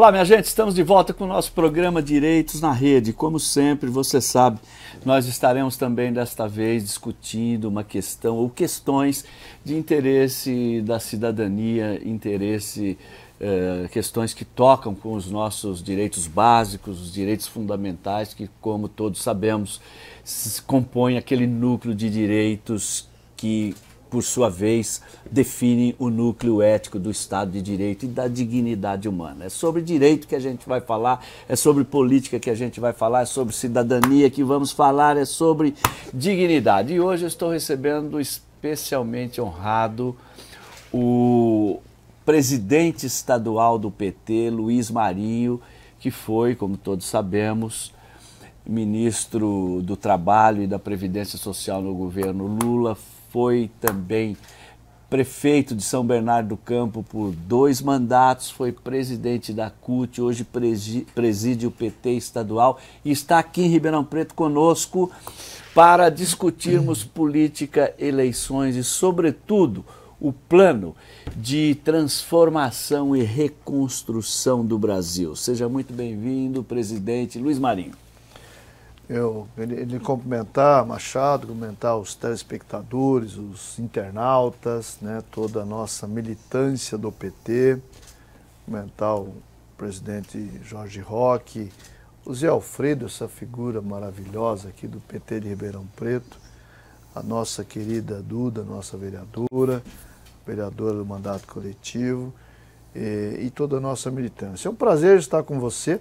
Olá, minha gente, estamos de volta com o nosso programa Direitos na Rede. Como sempre, você sabe, nós estaremos também desta vez discutindo uma questão ou questões de interesse da cidadania, interesse, eh, questões que tocam com os nossos direitos básicos, os direitos fundamentais, que, como todos sabemos, compõem aquele núcleo de direitos que por sua vez, definem o núcleo ético do Estado de Direito e da dignidade humana. É sobre direito que a gente vai falar, é sobre política que a gente vai falar, é sobre cidadania que vamos falar, é sobre dignidade. E hoje eu estou recebendo especialmente honrado o presidente estadual do PT, Luiz Marinho, que foi, como todos sabemos, ministro do Trabalho e da Previdência Social no governo Lula, foi também prefeito de São Bernardo do Campo por dois mandatos, foi presidente da CUT, hoje preside o PT estadual e está aqui em Ribeirão Preto conosco para discutirmos política, eleições e, sobretudo, o plano de transformação e reconstrução do Brasil. Seja muito bem-vindo, presidente Luiz Marinho eu ele cumprimentar Machado, cumprimentar os telespectadores, os internautas, né, toda a nossa militância do PT, cumprimentar o presidente Jorge Roque, o Zé Alfredo, essa figura maravilhosa aqui do PT de Ribeirão Preto, a nossa querida Duda, nossa vereadora, vereadora do mandato coletivo, e, e toda a nossa militância. É um prazer estar com você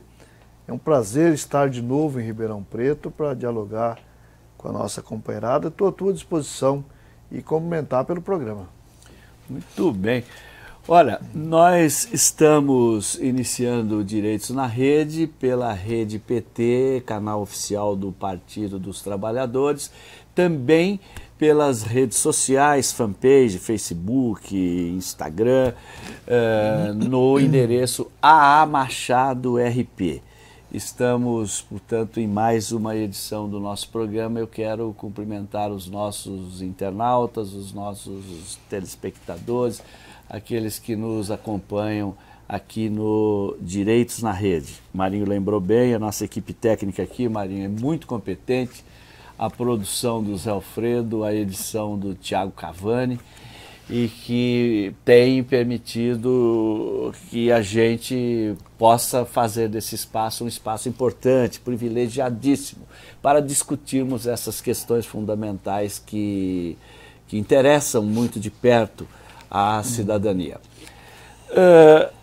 é um prazer estar de novo em Ribeirão Preto para dialogar com a nossa companheirada. Estou à tua disposição e comentar pelo programa. Muito bem. Olha, nós estamos iniciando Direitos na Rede pela Rede PT, canal oficial do Partido dos Trabalhadores, também pelas redes sociais, fanpage, Facebook, Instagram, uh, no endereço AA Machado RP. Estamos, portanto, em mais uma edição do nosso programa. Eu quero cumprimentar os nossos internautas, os nossos telespectadores, aqueles que nos acompanham aqui no Direitos na Rede. Marinho lembrou bem, a nossa equipe técnica aqui, Marinho, é muito competente. A produção do Zé Alfredo, a edição do Tiago Cavani e que tem permitido que a gente possa fazer desse espaço um espaço importante, privilegiadíssimo, para discutirmos essas questões fundamentais que, que interessam muito de perto à cidadania. Uh,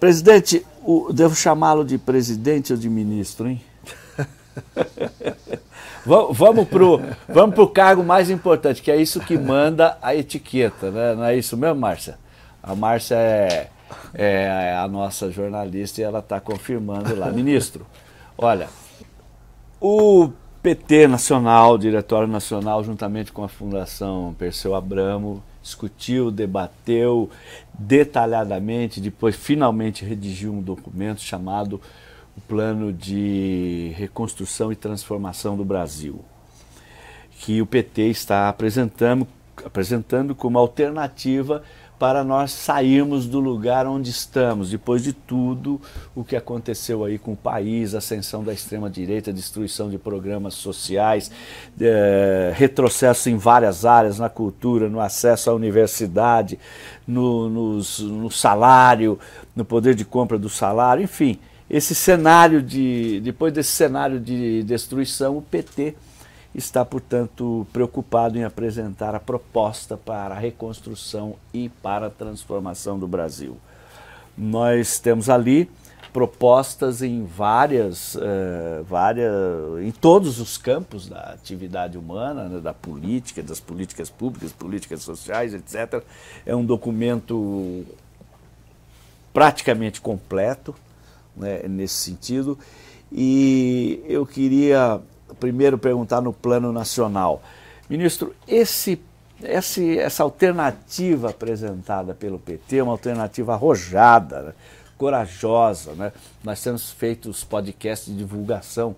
presidente, o, devo chamá-lo de presidente ou de ministro, hein? vamos pro, vamos pro cargo mais importante, que é isso que manda a etiqueta, né? Não é isso mesmo, Márcia? A Márcia é, é a nossa jornalista e ela está confirmando lá. Ministro, olha, o PT Nacional, o Diretório Nacional, juntamente com a Fundação Perseu Abramo, discutiu, debateu detalhadamente, depois finalmente redigiu um documento chamado o plano de reconstrução e transformação do Brasil, que o PT está apresentando, apresentando como alternativa para nós sairmos do lugar onde estamos, depois de tudo o que aconteceu aí com o país, ascensão da extrema-direita, destruição de programas sociais, é, retrocesso em várias áreas, na cultura, no acesso à universidade, no, no salário, no poder de compra do salário, enfim esse cenário de, depois desse cenário de destruição, o PT está, portanto, preocupado em apresentar a proposta para a reconstrução e para a transformação do Brasil. Nós temos ali propostas em várias, uh, várias, em todos os campos da atividade humana, né, da política, das políticas públicas, políticas sociais, etc. É um documento praticamente completo, né, nesse sentido. E eu queria primeiro perguntar no plano nacional. Ministro, esse, esse, essa alternativa apresentada pelo PT é uma alternativa arrojada, né, corajosa. Né? Nós temos feito os podcasts de divulgação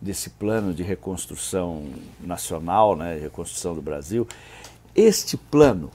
desse plano de reconstrução nacional, né, reconstrução do Brasil. Este plano,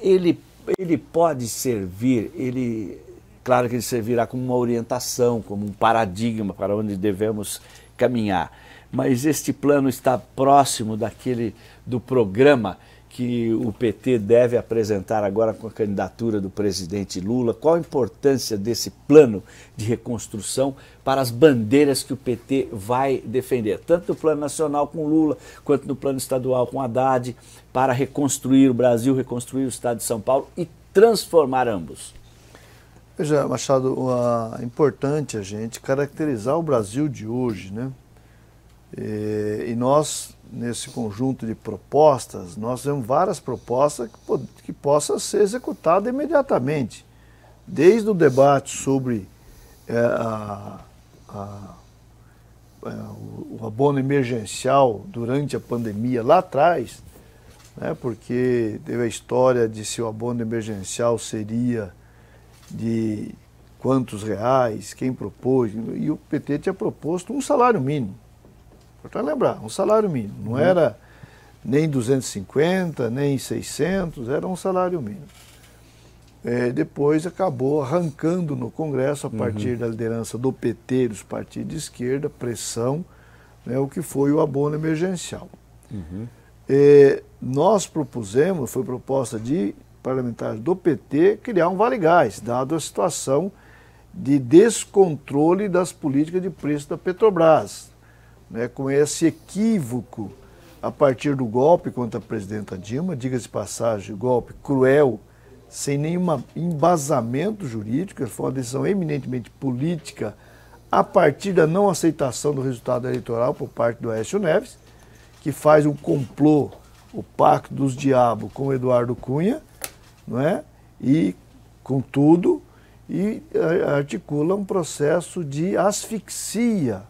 ele, ele pode servir, ele claro que ele servirá como uma orientação, como um paradigma para onde devemos caminhar. Mas este plano está próximo daquele do programa que o PT deve apresentar agora com a candidatura do presidente Lula? Qual a importância desse plano de reconstrução para as bandeiras que o PT vai defender, tanto no plano nacional com Lula, quanto no plano estadual com Haddad, para reconstruir o Brasil, reconstruir o Estado de São Paulo e transformar ambos? Veja, Machado, é importante a gente caracterizar o Brasil de hoje, né? E, e nós nesse conjunto de propostas, nós temos várias propostas que, que possam ser executadas imediatamente. Desde o debate sobre é, a, a, é, o, o abono emergencial durante a pandemia lá atrás, né, porque teve a história de se o abono emergencial seria de quantos reais, quem propôs, e o PT tinha proposto um salário mínimo. Importante lembrar, um salário mínimo. Não uhum. era nem 250, nem 600, era um salário mínimo. É, depois acabou arrancando no Congresso, a uhum. partir uhum. da liderança do PT, dos partidos de esquerda, pressão, né, o que foi o abono emergencial. Uhum. É, nós propusemos, foi proposta de parlamentares do PT, criar um Vale Gás, dado a situação de descontrole das políticas de preço da Petrobras né, com esse equívoco a partir do golpe contra a presidenta Dilma, diga-se passagem, golpe cruel, sem nenhum embasamento jurídico, foi uma decisão eminentemente política a partir da não aceitação do resultado eleitoral por parte do Aécio Neves, que faz um complô, o pacto dos diabos com Eduardo Cunha, não é? e com tudo, e articula um processo de asfixia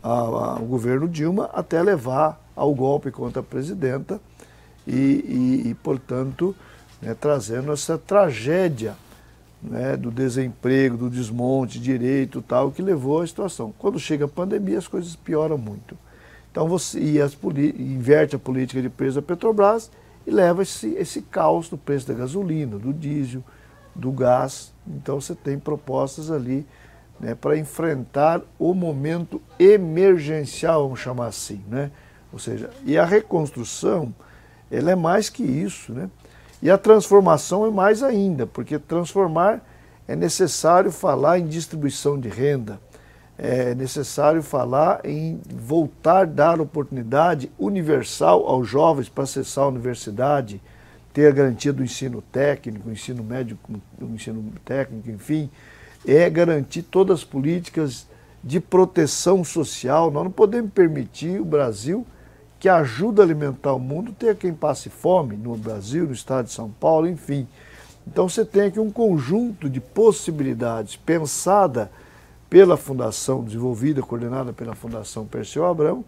ao governo Dilma até levar ao golpe contra a presidenta e, e, e portanto, né, trazendo essa tragédia né, do desemprego, do desmonte, direito tal, que levou à situação. Quando chega a pandemia, as coisas pioram muito. Então você e as, inverte a política de preço da Petrobras e leva esse, esse caos do preço da gasolina, do diesel, do gás. Então você tem propostas ali né, para enfrentar o momento emergencial, vamos chamar assim. Né? Ou seja, e a reconstrução, ela é mais que isso. Né? E a transformação é mais ainda, porque transformar é necessário falar em distribuição de renda, é necessário falar em voltar a dar oportunidade universal aos jovens para acessar a universidade, ter a garantia do ensino técnico, ensino médio, ensino técnico, enfim, é garantir todas as políticas de proteção social. Nós não podemos permitir o Brasil, que ajuda a alimentar o mundo, ter quem passe fome no Brasil, no estado de São Paulo, enfim. Então você tem aqui um conjunto de possibilidades pensada pela Fundação, desenvolvida, coordenada pela Fundação Perseu Abrão,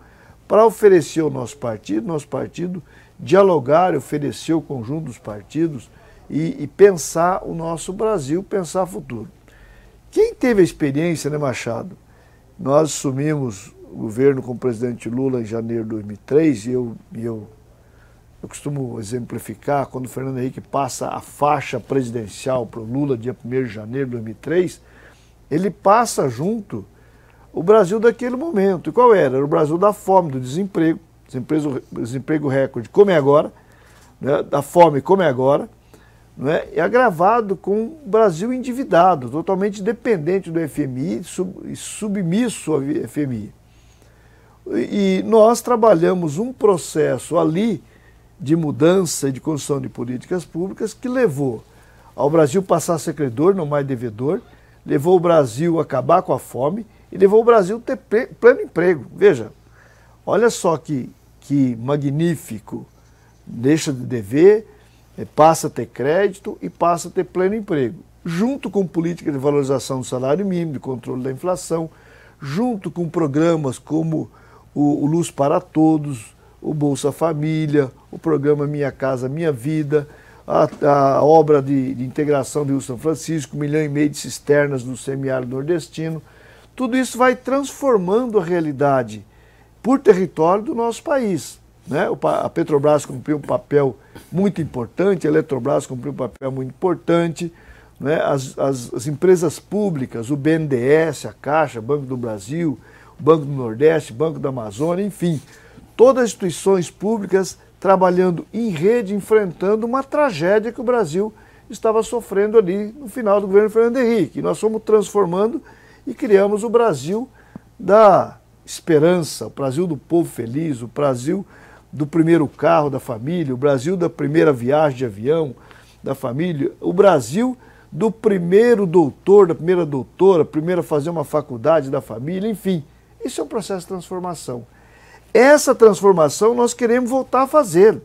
para oferecer ao nosso partido, nosso partido dialogar, oferecer o conjunto dos partidos e, e pensar o nosso Brasil, pensar o futuro. Quem teve a experiência, né, Machado? Nós assumimos o governo com o presidente Lula em janeiro de 2003 e eu, eu, eu costumo exemplificar quando o Fernando Henrique passa a faixa presidencial para o Lula, dia 1 de janeiro de 2003, ele passa junto o Brasil daquele momento. E qual era? Era o Brasil da fome, do desemprego, desemprego, desemprego recorde, como é agora, né? da fome, como é agora é? e agravado com o Brasil endividado, totalmente dependente do FMI e submisso ao FMI. E nós trabalhamos um processo ali de mudança e de construção de políticas públicas que levou ao Brasil passar a ser credor, não mais devedor, levou o Brasil a acabar com a fome e levou o Brasil a ter pleno emprego. Veja, olha só que, que magnífico. Deixa de dever, é, passa a ter crédito e passa a ter pleno emprego, junto com política de valorização do salário mínimo, de controle da inflação, junto com programas como o, o Luz para Todos, o Bolsa Família, o programa Minha Casa Minha Vida, a, a obra de, de, integração do Rio São Francisco, um milhão e meio de cisternas no semiárido nordestino. Tudo isso vai transformando a realidade por território do nosso país. Né? A Petrobras cumpriu um papel muito importante, a Eletrobras cumpriu um papel muito importante, né, as, as, as empresas públicas, o BNDES, a Caixa, Banco do Brasil, Banco do Nordeste, Banco da Amazônia, enfim, todas as instituições públicas trabalhando em rede, enfrentando uma tragédia que o Brasil estava sofrendo ali no final do governo Fernando Henrique. Nós fomos transformando e criamos o Brasil da esperança, o Brasil do povo feliz, o Brasil do primeiro carro da família, o Brasil da primeira viagem de avião da família, o Brasil do primeiro doutor, da primeira doutora, primeiro a fazer uma faculdade da família, enfim. Isso é um processo de transformação. Essa transformação nós queremos voltar a fazer.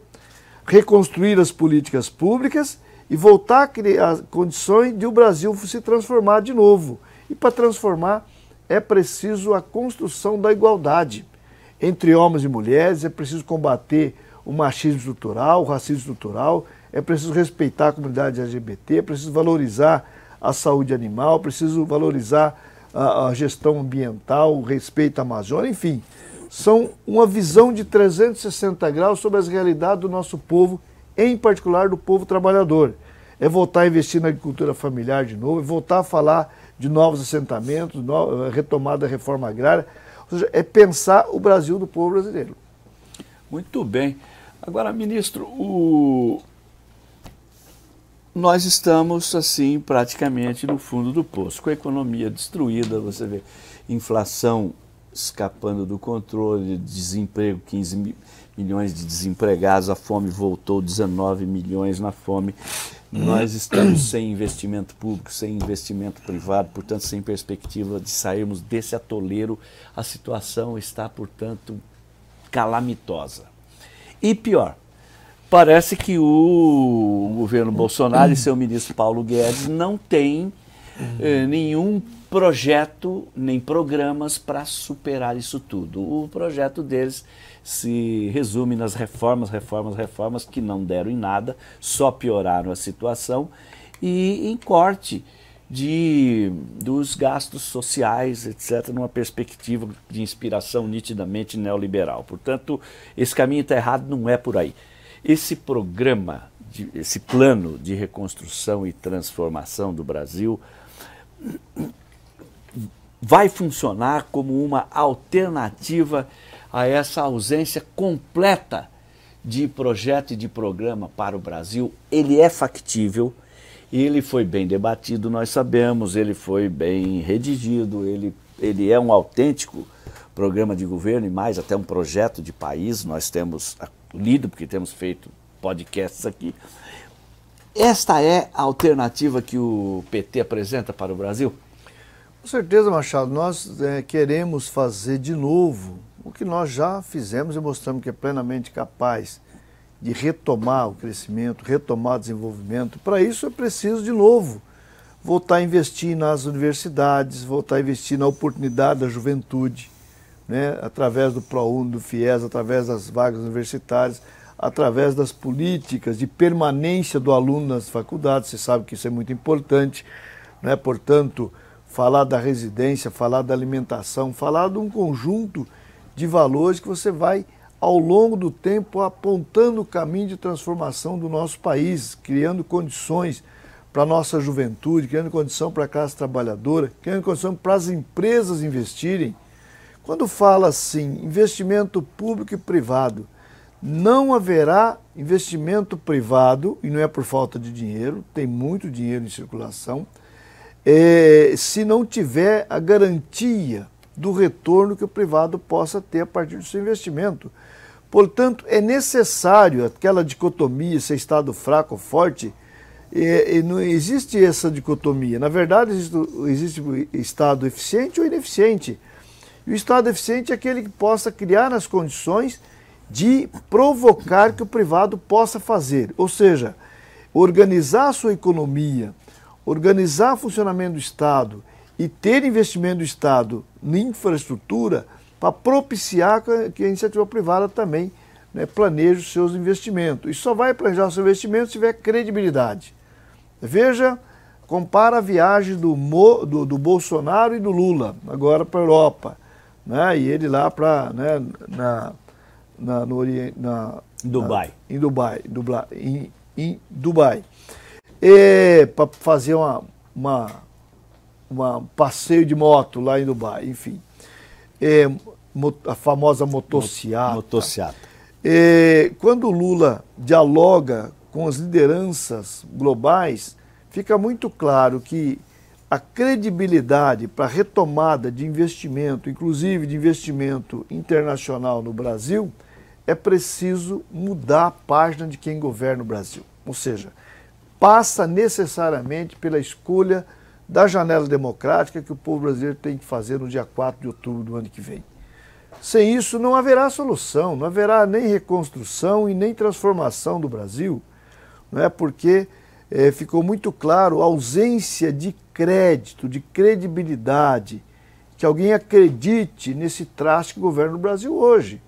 Reconstruir as políticas públicas e voltar a criar condições de o Brasil se transformar de novo. E para transformar é preciso a construção da igualdade entre homens e mulheres, é preciso combater o machismo estrutural, o racismo estrutural, é preciso respeitar a comunidade LGBT, é preciso valorizar a saúde animal, é preciso valorizar a, a gestão ambiental, o respeito à Amazônia, enfim. São uma visão de 360 graus sobre as realidades do nosso povo, em particular do povo trabalhador. É voltar a investir na agricultura familiar de novo, é voltar a falar de novos assentamentos, no, retomada da reforma agrária, ou seja, é pensar o Brasil do povo brasileiro. Muito bem. Agora, ministro, o... nós estamos assim praticamente no fundo do poço, com a economia destruída, você vê inflação escapando do controle, desemprego, 15 milhões de desempregados, a fome voltou, 19 milhões na fome. Nós estamos sem investimento público, sem investimento privado, portanto, sem perspectiva de sairmos desse atoleiro. A situação está, portanto, calamitosa. E pior, parece que o governo Bolsonaro e seu ministro Paulo Guedes não têm eh, nenhum projeto nem programas para superar isso tudo. O projeto deles se resume nas reformas, reformas, reformas que não deram em nada, só pioraram a situação e em corte de, dos gastos sociais, etc., numa perspectiva de inspiração nitidamente neoliberal. Portanto, esse caminho está errado, não é por aí. Esse programa, de, esse plano de reconstrução e transformação do Brasil vai funcionar como uma alternativa a essa ausência completa de projeto e de programa para o Brasil. Ele é factível, ele foi bem debatido, nós sabemos, ele foi bem redigido, ele, ele é um autêntico programa de governo e mais até um projeto de país. Nós temos lido, porque temos feito podcasts aqui. Esta é a alternativa que o PT apresenta para o Brasil? Com certeza, Machado. Nós é, queremos fazer de novo o que nós já fizemos e mostramos que é plenamente capaz de retomar o crescimento, retomar o desenvolvimento. Para isso é preciso, de novo, voltar a investir nas universidades, voltar a investir na oportunidade da juventude, né? através do ProUni, do FIES, através das vagas universitárias, através das políticas de permanência do aluno nas faculdades. Você sabe que isso é muito importante. Né? Portanto, falar da residência, falar da alimentação, falar de um conjunto de valores que você vai, ao longo do tempo, apontando o caminho de transformação do nosso país, criando condições para a nossa juventude, criando condição para a classe trabalhadora, criando condição para as empresas investirem. Quando fala assim, investimento público e privado, não haverá investimento privado, e não é por falta de dinheiro, tem muito dinheiro em circulação, é, se não tiver a garantia do retorno que o privado possa ter a partir do seu investimento. Portanto, é necessário aquela dicotomia, se é Estado fraco ou forte, e, e não existe essa dicotomia. Na verdade, existe, existe Estado eficiente ou ineficiente. E o Estado eficiente é aquele que possa criar as condições de provocar que o privado possa fazer. Ou seja, organizar a sua economia, organizar o funcionamento do Estado e ter investimento do Estado em infraestrutura para propiciar que a iniciativa privada também né, planeje os seus investimentos. E só vai planejar os seus investimentos se tiver credibilidade. Veja, compara a viagem do, Mo, do, do Bolsonaro e do Lula, agora para a Europa. Né, e ele lá para né, na, na, no, na, Dubai. Na, em Dubai, Dubai em, em Dubai. Para fazer uma, uma, uma, passeio de moto lá em Dubai, enfim. É, a famosa motociata. Motociata. É, quando o Lula dialoga com as lideranças globais, fica muito claro que a credibilidade para a retomada de investimento, inclusive de investimento internacional no Brasil, é preciso mudar a página de quem governa o Brasil. Ou seja, passa necessariamente pela escolha da janela democrática que o povo brasileiro tem que fazer no dia 4 de outubro do ano que vem. Sem isso, não haverá solução, não haverá nem reconstrução e nem transformação do Brasil, não é? porque é, ficou muito claro a ausência de crédito, de credibilidade, que alguém acredite nesse traste que governa o Brasil hoje.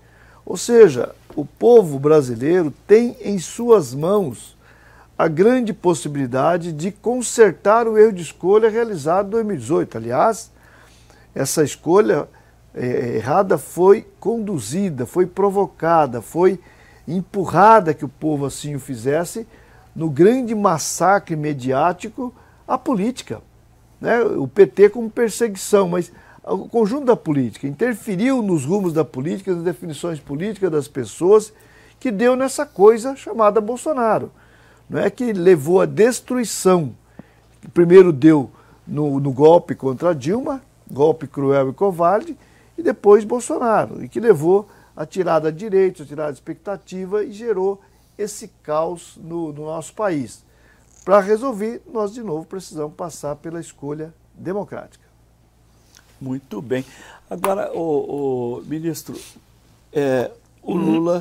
Ou seja, o povo brasileiro tem em suas mãos a grande possibilidade de consertar o erro de escolha realizado em 2018. Aliás, essa escolha é, errada foi conduzida, foi provocada, foi empurrada que o povo assim o fizesse no grande massacre mediático à política. Né? O PT como perseguição, mas o conjunto da política interferiu nos rumos da política, nas definições políticas das pessoas, que deu nessa coisa chamada Bolsonaro. Não é que levou à destruição. Primeiro deu no, no golpe contra Dilma, golpe cruel e covarde, e depois Bolsonaro, e que levou a tirada de direitos, a tirada de expectativa e gerou esse caos no, no nosso país. Para resolver, nós de novo precisamos passar pela escolha democrática. Muito bem. Agora, o, o ministro, é, o Lula,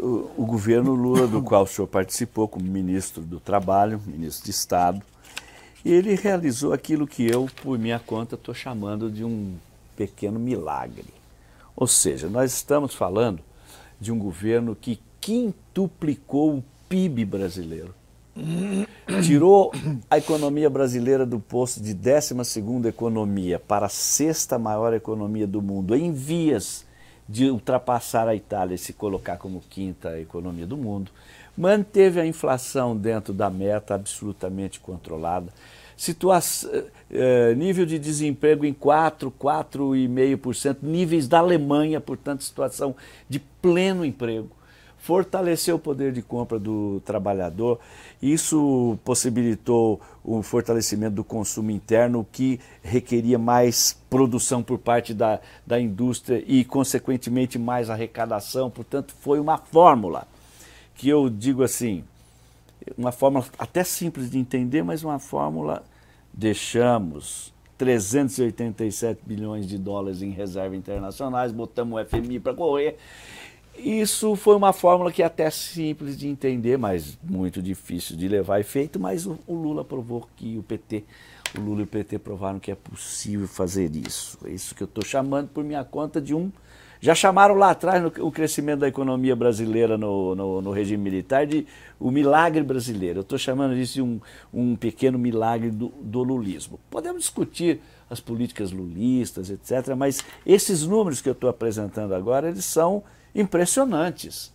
o, governo Lula, do qual o senhor participou como ministro do Trabalho, ministro de Estado, ele realizou aquilo que eu, por minha conta, estou chamando de um pequeno milagre. Ou seja, nós estamos falando de um governo que quintuplicou o PIB brasileiro. Tirou a economia brasileira do posto de 12 economia para a sexta maior economia do mundo, em vias de ultrapassar a Itália e se colocar como quinta economia do mundo. Manteve a inflação dentro da meta absolutamente controlada. Situação, eh, nível de desemprego em 4, 4,5%, níveis da Alemanha, portanto, situação de pleno emprego fortaleceu o poder de compra do trabalhador. Isso possibilitou o fortalecimento do consumo interno, que requeria mais produção por parte da, da indústria e, consequentemente, mais arrecadação. Portanto, foi uma fórmula que eu digo assim, uma fórmula até simples de entender, mas uma fórmula deixamos 387 bilhões de dólares em reservas internacionais, botamos o FMI para correr isso foi uma fórmula que é até simples de entender, mas muito difícil de levar efeito, mas o, o Lula provou que o PT, o Lula e o PT provaram que é possível fazer isso. É isso que eu estou chamando por minha conta de um. Já chamaram lá atrás no, o crescimento da economia brasileira no, no, no regime militar de o milagre brasileiro. Eu estou chamando disso de um, um pequeno milagre do, do lulismo. Podemos discutir as políticas lulistas, etc., mas esses números que eu estou apresentando agora, eles são impressionantes.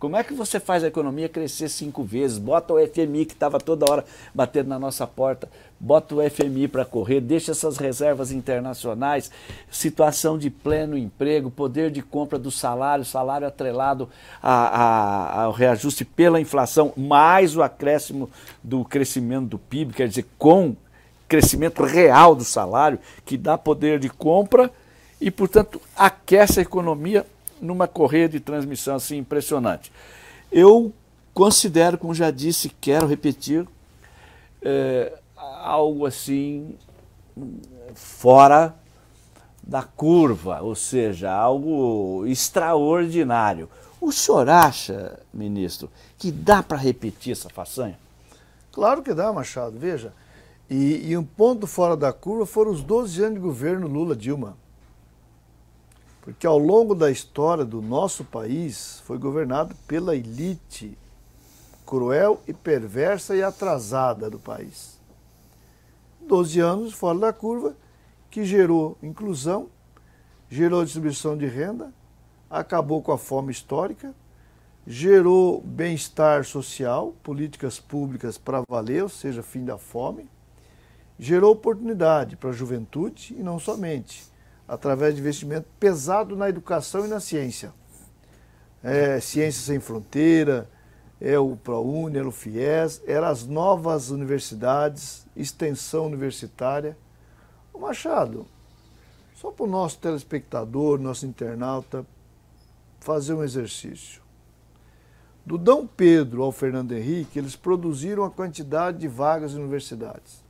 Como é que você faz a economia crescer cinco vezes? Bota o FMI que estava toda hora batendo na nossa porta, bota o FMI para correr, deixa essas reservas internacionais, situação de pleno emprego, poder de compra do salário, salário atrelado a, a, ao reajuste pela inflação, mais o acréscimo do crescimento do PIB, quer dizer, com crescimento real do salário, que dá poder de compra e, portanto, aquece a economia numa correia de transmissão assim impressionante. Eu considero, como já disse, quero repetir, é, algo assim fora da curva, ou seja, algo extraordinário. O senhor acha, ministro, que dá para repetir essa façanha? Claro que dá, Machado. Veja, e, e um ponto fora da curva foram os 12 anos de governo Lula-Dilma. Porque ao longo da história do nosso país foi governado pela elite cruel e perversa e atrasada do país. Doze anos fora da curva, que gerou inclusão, gerou distribuição de renda, acabou com a fome histórica, gerou bem-estar social, políticas públicas para valer, ou seja, fim da fome, gerou oportunidade para a juventude e não somente, através de investimento pesado na educação e na ciência. É, Ciência Sem Fronteira, é o ProUni, era o FIES, eram as novas universidades, extensão universitária. O Machado, só para o nosso telespectador, nosso internauta, fazer um exercício. Do Dom Pedro ao Fernando Henrique, eles produziram a quantidade de vagas em universidades.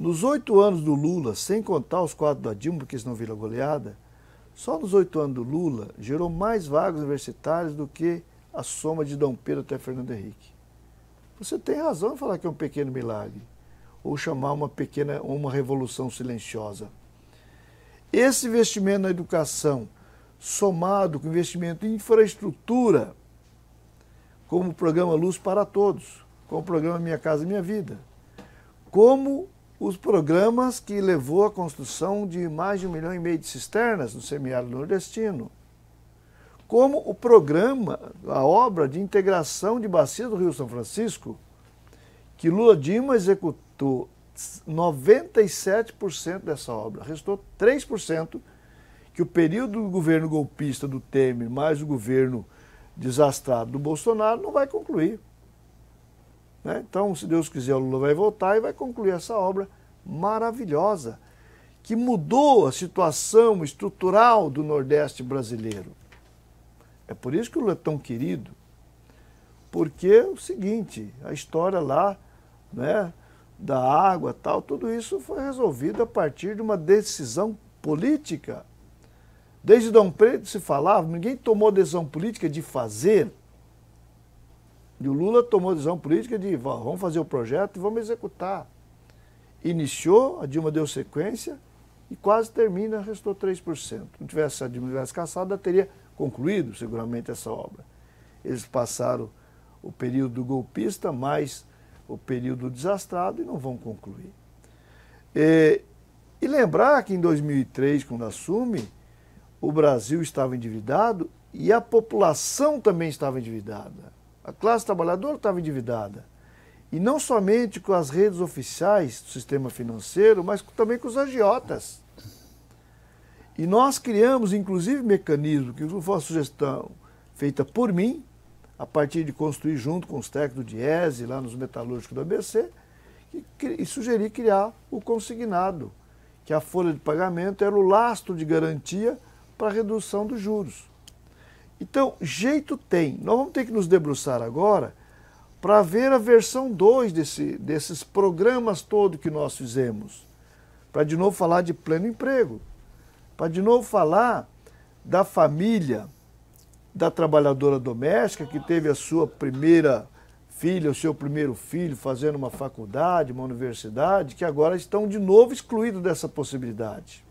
Nos oito anos do Lula, sem contar os quatro da Dilma, porque senão vira goleada, só nos oito anos do Lula gerou mais vagas universitárias do que a soma de Dom Pedro até Fernando Henrique. Você tem razão em falar que é um pequeno milagre, ou chamar uma pequena, uma revolução silenciosa. Esse investimento na educação, somado com investimento em infraestrutura, como o programa Luz para Todos, como o programa Minha Casa Minha Vida, como os programas que levou à construção de mais de um milhão e meio de cisternas no semiárido nordestino, como o programa, a obra de integração de bacia do Rio São Francisco, que Lula Dilma executou 97% dessa obra, restou 3% que o período do governo golpista do Temer mais o governo desastrado do Bolsonaro não vai concluir. Né? Então, se Deus quiser, o Lula vai voltar e vai concluir essa obra maravilhosa que mudou a situação estrutural do Nordeste brasileiro. É por isso que o Lula é tão querido, porque é o seguinte, a história lá, né, da água, tal, tudo isso foi resolvido a partir de uma decisão política Desde Dom Pedro se falava, ninguém tomou decisão política de fazer. E o Lula tomou decisão política de vamos fazer o projeto e vamos executar. Iniciou, a Dilma deu sequência e quase termina, restou 3%. Se tivesse a Dilma tivesse caçado, teria concluído seguramente essa obra. Eles passaram o período golpista mais o período desastrado e não vão concluir. E, e lembrar que em 2003, quando assume, o Brasil estava endividado e a população também estava endividada. A classe trabalhadora estava endividada. E não somente com as redes oficiais do sistema financeiro, mas também com os agiotas. E nós criamos, inclusive, mecanismos, que foi uma sugestão feita por mim, a partir de construir junto com os técnicos do DIESE, lá nos metalúrgicos do ABC, e, sugeri criar o consignado, que a folha de pagamento era o lastro de garantia para redução dos juros. Então, jeito tem. Nós vamos ter que nos debruçar agora para ver a versão 2 desse, desses programas todos que nós fizemos. Para de novo falar de pleno emprego. Para de novo falar da família, da trabalhadora doméstica que teve a sua primeira filha, o seu primeiro filho fazendo uma faculdade, uma universidade, que agora estão de novo excluídos dessa possibilidade.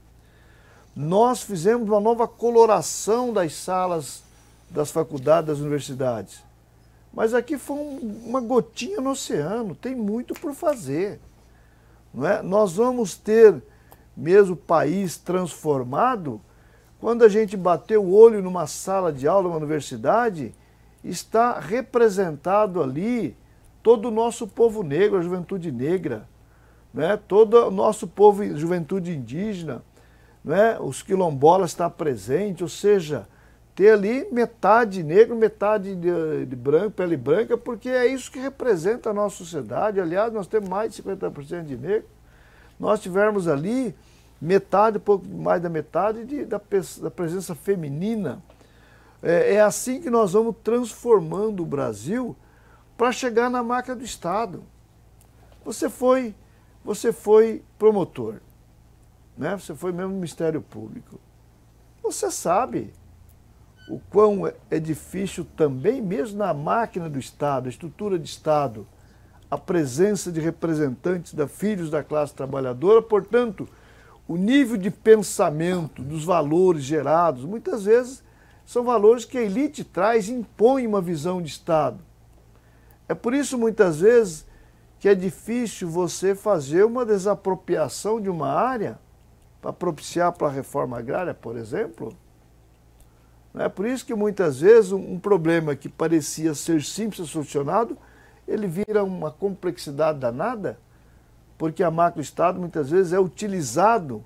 Nós fizemos uma nova coloração das salas das faculdades, das universidades. Mas aqui foi um, uma gotinha no oceano, tem muito por fazer. Não é? Nós vamos ter mesmo o país transformado quando a gente bater o olho numa sala de aula, numa universidade, está representado ali todo o nosso povo negro, a juventude negra, né? todo o nosso povo, juventude indígena, né, os quilombolas estar presente, ou seja, ter ali metade negro, metade de, de, branco, pele branca, porque é isso que representa a nossa sociedade. Aliás, nós temos mais de 50% de negro. Nós tivemos ali metade, pouco mais da metade de, da, da, presença feminina. É, é assim que nós vamos transformando o Brasil para chegar na marca do Estado. Você foi, você foi promotor né? você foi mesmo Ministério Público. Você sabe o quão é, é difícil também, mesmo na máquina do Estado, a estrutura de Estado, a presença de representantes da filhos da classe trabalhadora, portanto, o nível de pensamento dos valores gerados, muitas vezes são valores que a elite traz e impõe uma visão de Estado. É por isso, muitas vezes, que é difícil você fazer uma desapropriação de uma área para propiciar para a reforma agrária, por exemplo, É por isso que muitas vezes um problema que parecia ser simples solucionado, ele vira uma complexidade danada, porque a macro-estado muitas vezes é utilizado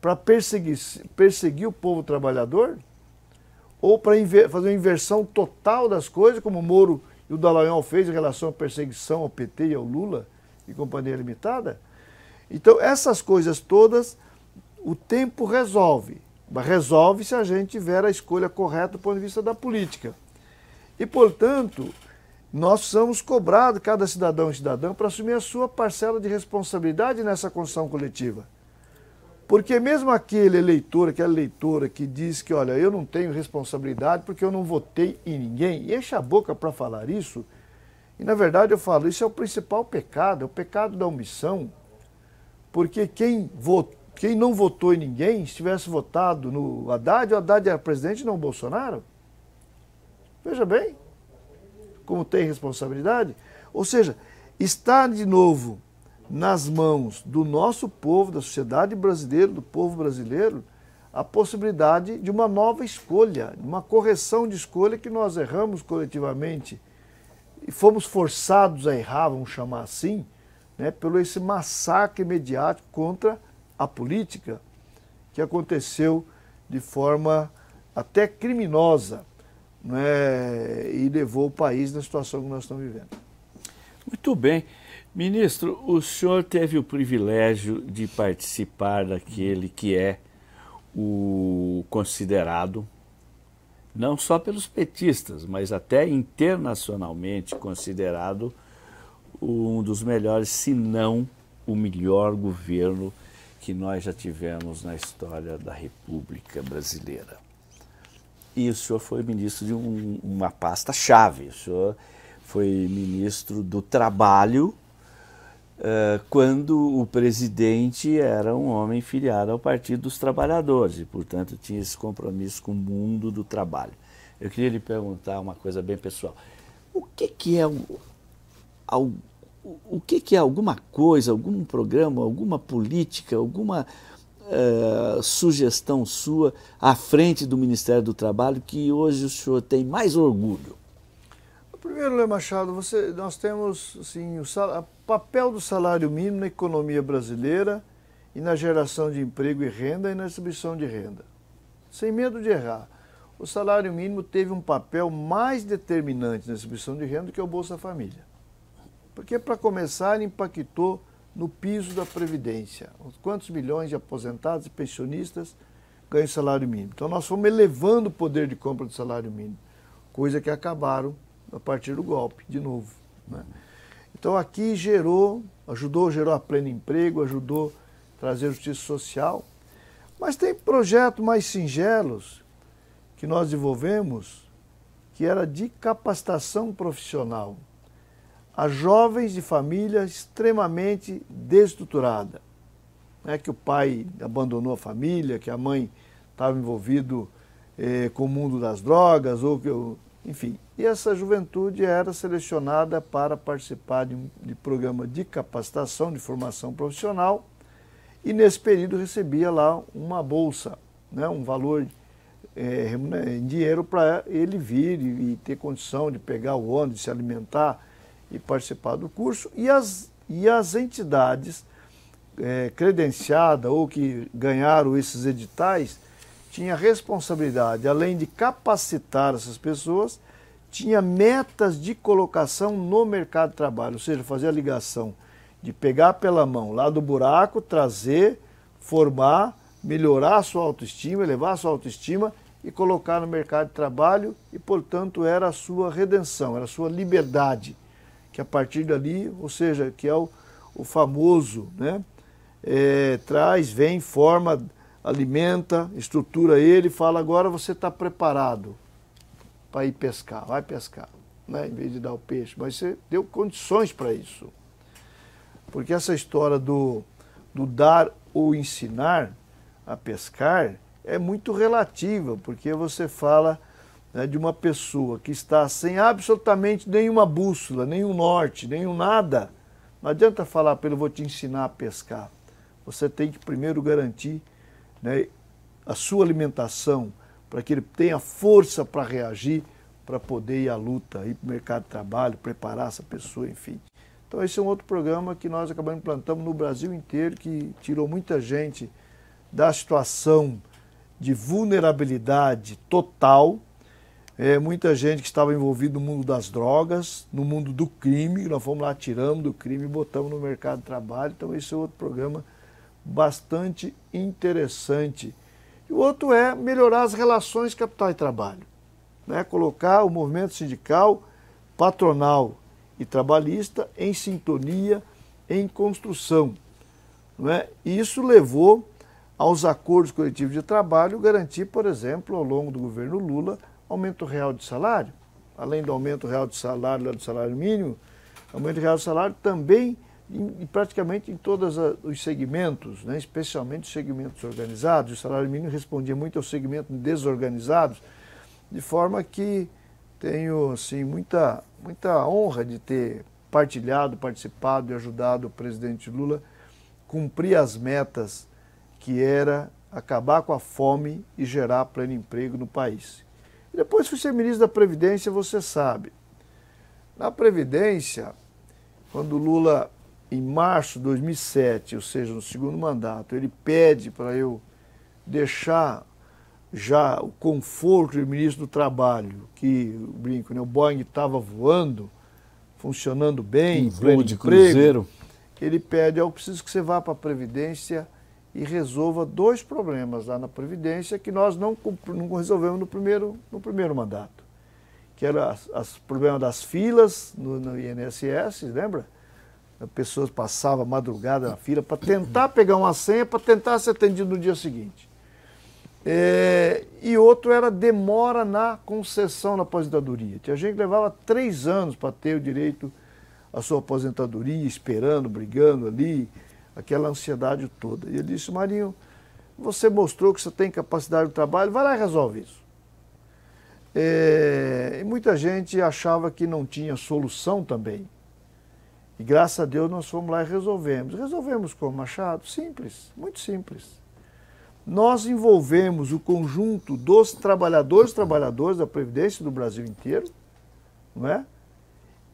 para perseguir, perseguir o povo trabalhador, ou para fazer uma inversão total das coisas, como o Moro e o Dallagnol fez em relação à perseguição ao PT e ao Lula e Companhia Limitada. Então, essas coisas todas, o tempo resolve. Resolve se a gente tiver a escolha correta do ponto de vista da política. E, portanto, nós somos cobrados, cada cidadão e cidadã, para assumir a sua parcela de responsabilidade nessa construção coletiva. Porque mesmo aquele eleitor, aquela eleitora que diz que, olha, eu não tenho responsabilidade porque eu não votei em ninguém, e enche a boca para falar isso, e na verdade eu falo, isso é o principal pecado, é o pecado da omissão. Porque quem, votou, quem não votou em ninguém, se tivesse votado no Haddad, o Haddad era presidente não o Bolsonaro. Veja bem, como tem responsabilidade. Ou seja, está de novo nas mãos do nosso povo, da sociedade brasileira, do povo brasileiro, a possibilidade de uma nova escolha, uma correção de escolha que nós erramos coletivamente e fomos forçados a errar, vamos chamar assim, né, pelo esse massacre mediático contra a política que aconteceu de forma até criminosa né, e levou o país na situação que nós estamos vivendo. Muito bem. Ministro, o senhor teve o privilégio de participar daquele que é o considerado, não só pelos petistas, mas até internacionalmente considerado um dos melhores, se não o melhor governo que nós já tivemos na história da República Brasileira. E o senhor foi ministro de um, uma pasta-chave, o senhor foi ministro do Trabalho, uh, quando o presidente era um homem filiado ao Partido dos Trabalhadores e, portanto, tinha esse compromisso com o mundo do trabalho. Eu queria lhe perguntar uma coisa bem pessoal. O que, que é o, o que, que é alguma coisa, algum programa, alguma política, alguma uh, sugestão sua à frente do Ministério do Trabalho que hoje o senhor tem mais orgulho? Primeiro, Lê Machado, você, nós temos assim, o papel do salário mínimo na economia brasileira e na geração de emprego e renda e na distribuição de renda. Sem medo de errar, o salário mínimo teve um papel mais determinante na distribuição de renda que o Bolsa Família. Porque, para começar, impactou no piso da Previdência. Quantos milhões de aposentados e pensionistas ganham salário mínimo? Então, nós fomos elevando o poder de compra do salário mínimo, coisa que acabaram a partir do golpe, de novo. Né? Então, aqui gerou, ajudou, gerou a pleno emprego, ajudou a trazer justiça social. Mas tem projetos mais singelos que nós desenvolvemos, que era de capacitação profissional a jovens de família extremamente desestruturada. É que o pai abandonou a família, que a mãe estava envolvido eh, com o mundo das drogas, ou que eu, enfim. E essa juventude era selecionada para participar de de programa de capacitação, de formação profissional, e nesse período recebia lá uma bolsa, né, um valor eh, em dinheiro para ele vir e, e ter condição de pegar o ônibus, se alimentar e participar do curso, e as, e as entidades é, credenciadas ou que ganharam esses editais tinha responsabilidade, além de capacitar essas pessoas, tinha metas de colocação no mercado de trabalho, ou seja, fazer a ligação de pegar pela mão lá do buraco, trazer, formar, melhorar a sua autoestima, elevar a sua autoestima e colocar no mercado de trabalho e, portanto, era a sua redenção, era a sua liberdade que a partir dali, ou seja, que é o, o famoso, né? É, traz, vem, forma, alimenta, estrutura ele, fala agora você está preparado para ir pescar, vai pescar, né? em vez de dar o peixe, mas você deu condições para isso. Porque essa história do, do dar ou ensinar a pescar é muito relativa, porque você fala né, de uma pessoa que está sem absolutamente nenhuma bússola, nenhum norte, nenhum nada, não adianta falar para ele, vou te ensinar a pescar. Você tem que primeiro garantir né, a sua alimentação, para que ele tenha força para reagir, para poder ir à luta, ir para o mercado de trabalho, preparar essa pessoa, enfim. Então esse é um outro programa que nós acabamos implantando no Brasil inteiro, que tirou muita gente da situação de vulnerabilidade total. É, muita gente que estava envolvida no mundo das drogas, no mundo do crime, nós fomos lá, tiramos do crime e botamos no mercado de trabalho. Então esse é outro programa bastante interessante. E o outro é melhorar as relações capital e trabalho. Né? Colocar o movimento sindical, patronal e trabalhista em sintonia, em construção. Não é? Isso levou aos acordos coletivos de trabalho garantir, por exemplo, ao longo do governo Lula, aumento real de salário. Além do aumento real de salário, do salário mínimo, aumento real de salário também em, praticamente em todos os segmentos, né? especialmente os segmentos organizados. O salário mínimo respondia muito aos segmentos desorganizados, de forma que tenho assim, muita, muita honra de ter partilhado, participado e ajudado o presidente Lula cumprir as metas que era acabar com a fome e gerar pleno emprego no país. E depois fui ser ministro da Previdência, você sabe. Na Previdência, quando Lula, em março de 2007, ou seja, no segundo mandato, ele pede para eu deixar já o conforto de ministro do Trabalho, que, brinco, né, o Boeing estava voando, funcionando bem, em pleno de emprego, cruzeiro. ele pede, eu preciso que você vá para a Previdência e resolva dois problemas lá na Previdência que nós não, não resolvemos no primeiro, no primeiro mandato. Que era o problema das filas no, no INSS, lembra? As pessoas passavam madrugada na fila para tentar pegar uma senha, para tentar ser atendido no dia seguinte. É, e outro era demora na concessão da aposentadoria. Tinha gente que levava três anos para ter o direito à sua aposentadoria, esperando, brigando ali, aquela ansiedade toda. E ele disse, Marinho, você mostrou que você tem capacidade de trabalho, vai lá e resolve isso. É, e muita gente achava que não tinha solução também. E graças a Deus nós fomos lá e resolvemos. Resolvemos como, Machado? Simples, muito simples. Nós envolvemos o conjunto dos trabalhadores trabalhadores da Previdência do Brasil inteiro, não é?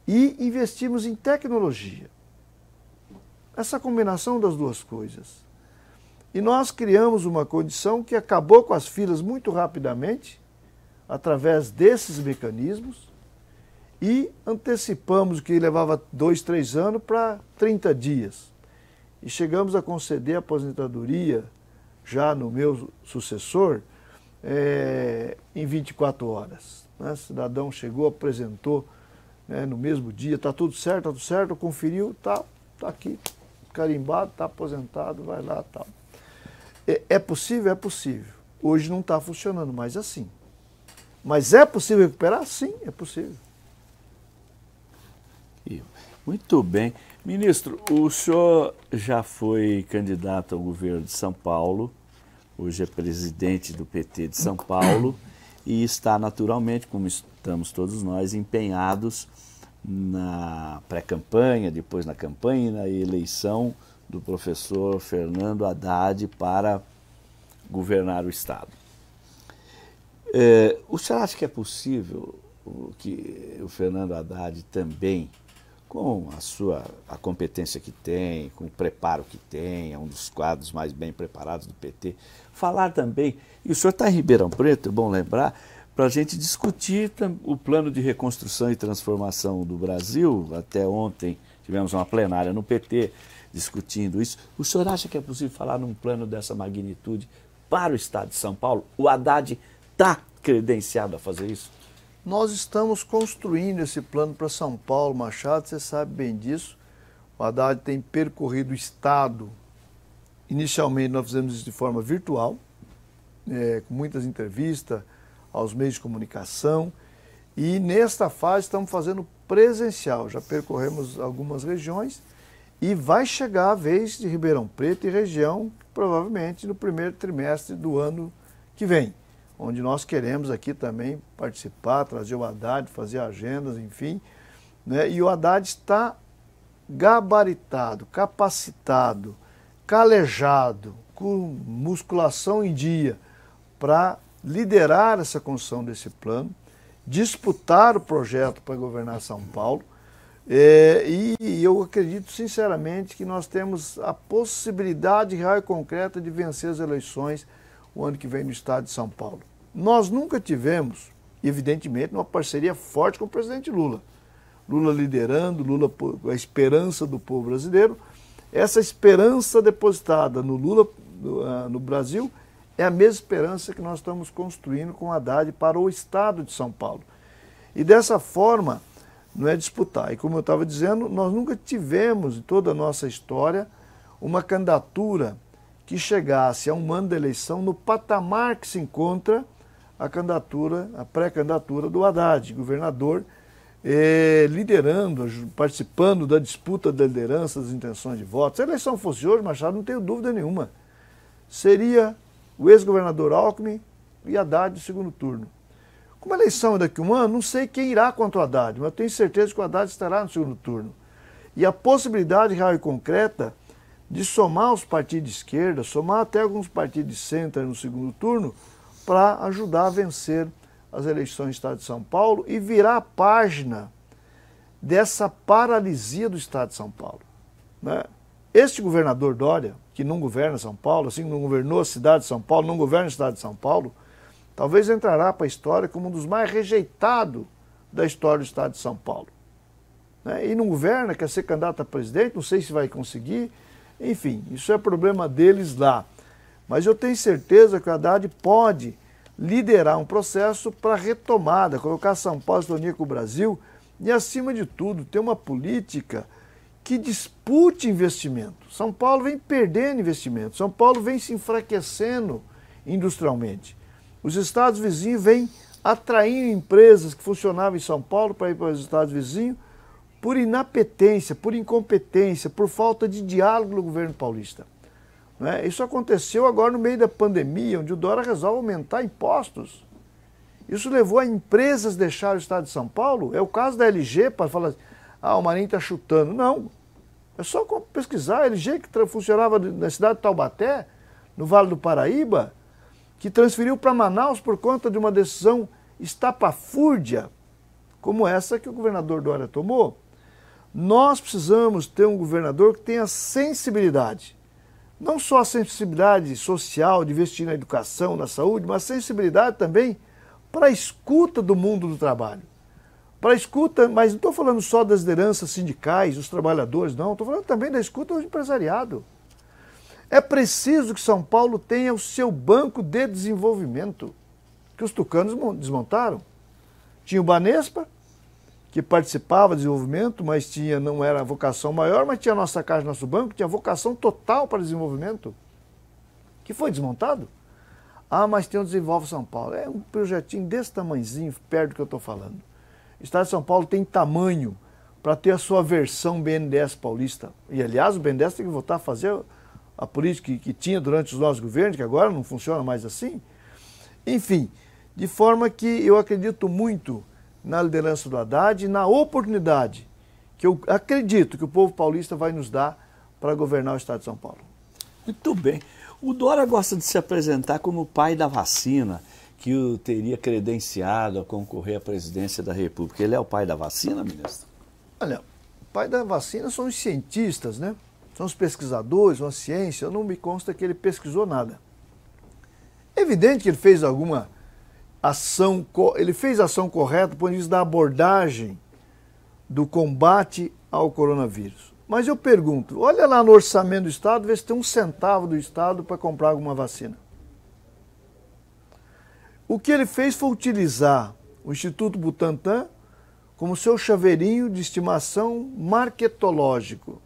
E investimos em tecnologia essa combinação das duas coisas. E nós criamos uma condição que acabou com as filas muito rapidamente, através desses mecanismos, e antecipamos o que levava dois, três anos para 30 dias. E chegamos a conceder a aposentadoria, já no meu sucessor, é, em 24 horas. Né? O cidadão chegou, apresentou né, no mesmo dia, está tudo certo, está tudo certo, conferiu, está tá aqui, carimbado, está aposentado, vai lá tal. É, é possível? É possível. Hoje não está funcionando mais assim. Mas é possível recuperar? Sim, é possível. Muito bem. Ministro, o senhor já foi candidato ao governo de São Paulo, hoje é presidente do PT de São Paulo e está naturalmente, como estamos todos nós, empenhados na pré-campanha, depois na campanha e na eleição do professor Fernando Haddad para governar o Estado. É, o senhor acha que é possível que o Fernando Haddad também, com a sua a competência que tem, com o preparo que tem, é um dos quadros mais bem preparados do PT, falar também, e o senhor está em Ribeirão Preto, é bom lembrar, para a gente discutir o plano de reconstrução e transformação do Brasil. Até ontem tivemos uma plenária no PT discutindo isso. O senhor acha que é possível falar num plano dessa magnitude para o Estado de São Paulo? O Haddad está credenciado a fazer isso? Nós estamos construindo esse plano para São Paulo, Machado, você sabe bem disso. O Haddad tem percorrido o Estado. Inicialmente nós fizemos isso de forma virtual, é, com muitas entrevistas, aos meios de comunicação. E nesta fase estamos fazendo presencial. Já percorremos algumas regiões e vai chegar a vez de Ribeirão Preto e região, provavelmente no primeiro trimestre do ano que vem, onde nós queremos aqui também participar, trazer o Haddad, fazer agendas, enfim. Né? E o Haddad está gabaritado, capacitado, calejado, com musculação em dia, para liderar essa construção desse plano, disputar o projeto para governar São Paulo. É, e eu acredito sinceramente que nós temos a possibilidade real e concreta de vencer as eleições o ano que vem no estado de São Paulo. Nós nunca tivemos, evidentemente, uma parceria forte com o presidente Lula. Lula liderando, Lula a esperança do povo brasileiro. Essa esperança depositada no Lula no, no Brasil é a mesma esperança que nós estamos construindo com Haddad para o estado de São Paulo. E dessa forma, não é disputar. E como eu estava dizendo, nós nunca tivemos em toda a nossa história uma candidatura que chegasse a um ano da eleição no patamar que se encontra a candidatura, a pré-candidatura do Haddad, governador, eh, liderando, participando da disputa da liderança, das intenções de voto. Se a eleição fosse hoje, Machado, não tenho dúvida nenhuma, seria o ex-governador Alckmin e Haddad no segundo turno. Como a eleição é daqui a um ano, não sei quem irá contra o Haddad, mas tenho certeza que o Haddad estará no segundo turno. E a possibilidade real e concreta de somar os partidos de esquerda, somar até alguns partidos de centro no segundo turno, para ajudar a vencer as eleições do Estado de São Paulo e virar a página dessa paralisia do Estado de São Paulo. Né? Este governador Dória, que não governa São Paulo, assim não governou a cidade de São Paulo, não governa a cidade de São Paulo, talvez entrará para a história como um dos mais rejeitados da história do Estado de São Paulo. Né? E não governa, quer ser candidato a presidente, não sei se vai conseguir, enfim, isso é problema deles lá. Mas eu tenho certeza que o Haddad pode liderar um processo para retomada, colocar São Paulo em sintonia com o Brasil e, acima de tudo, ter uma política que dispute investimento. São Paulo vem perdendo investimento, São Paulo vem se enfraquecendo industrialmente. Os estados vizinhos vêm atraindo empresas que funcionavam em São Paulo para ir para os estados vizinhos por inapetência, por incompetência, por falta de diálogo no governo paulista. Né? Isso aconteceu agora no meio da pandemia, onde o Dora resolve aumentar impostos. Isso levou a empresas deixar o estado de São Paulo. É o caso da LG, para falar assim, ah, o Marinho está chutando. Não. É só pesquisar. LG que funcionava na cidade de Taubaté, no Vale do Paraíba, que transferiu para Manaus por conta de uma decisão estapafúrdia, como essa que o governador Dória tomou. Nós precisamos ter um governador que tenha sensibilidade. Não só a sensibilidade social de investir na educação, na saúde, mas sensibilidade também para a escuta do mundo do trabalho para a escuta, mas não estou falando só das lideranças sindicais, dos trabalhadores, não, estou falando também da escuta do empresariado. É preciso que São Paulo tenha o seu banco de desenvolvimento, que os tucanos desmontaram. Tinha o Banespa, que participava do desenvolvimento, mas tinha, não era a vocação maior, mas tinha a nossa Caixa, nosso banco, tinha vocação total para desenvolvimento, que foi desmontado. Ah, mas tem o Desenvolve São Paulo. É um projetinho desse tamanhozinho, perto do que eu estou falando. O Estado de São Paulo tem tamanho para ter a sua versão BNDES paulista. E, aliás, o BNDES tem que voltar a fazer a política que, que tinha durante os nossos governos, que agora não funciona mais assim. Enfim, de forma que eu acredito muito na liderança do Haddad e na oportunidade que eu acredito que o povo paulista vai nos dar para governar o Estado de São Paulo. Muito bem. O Dora gosta de se apresentar como o pai da vacina que o teria credenciado a concorrer à presidência da República. Ele é o pai da vacina, ministro? Olha, o pai da vacina são os cientistas, né? São os pesquisadores, uma ciência. Não me consta que ele pesquisou nada. É evidente que ele fez alguma ação, ele fez ação correta de vista da abordagem do combate ao coronavírus. Mas eu pergunto, olha lá no orçamento do Estado, vê se tem um centavo do Estado para comprar alguma vacina. O que ele fez foi utilizar o Instituto Butantan como seu chaveirinho de estimação marketológico.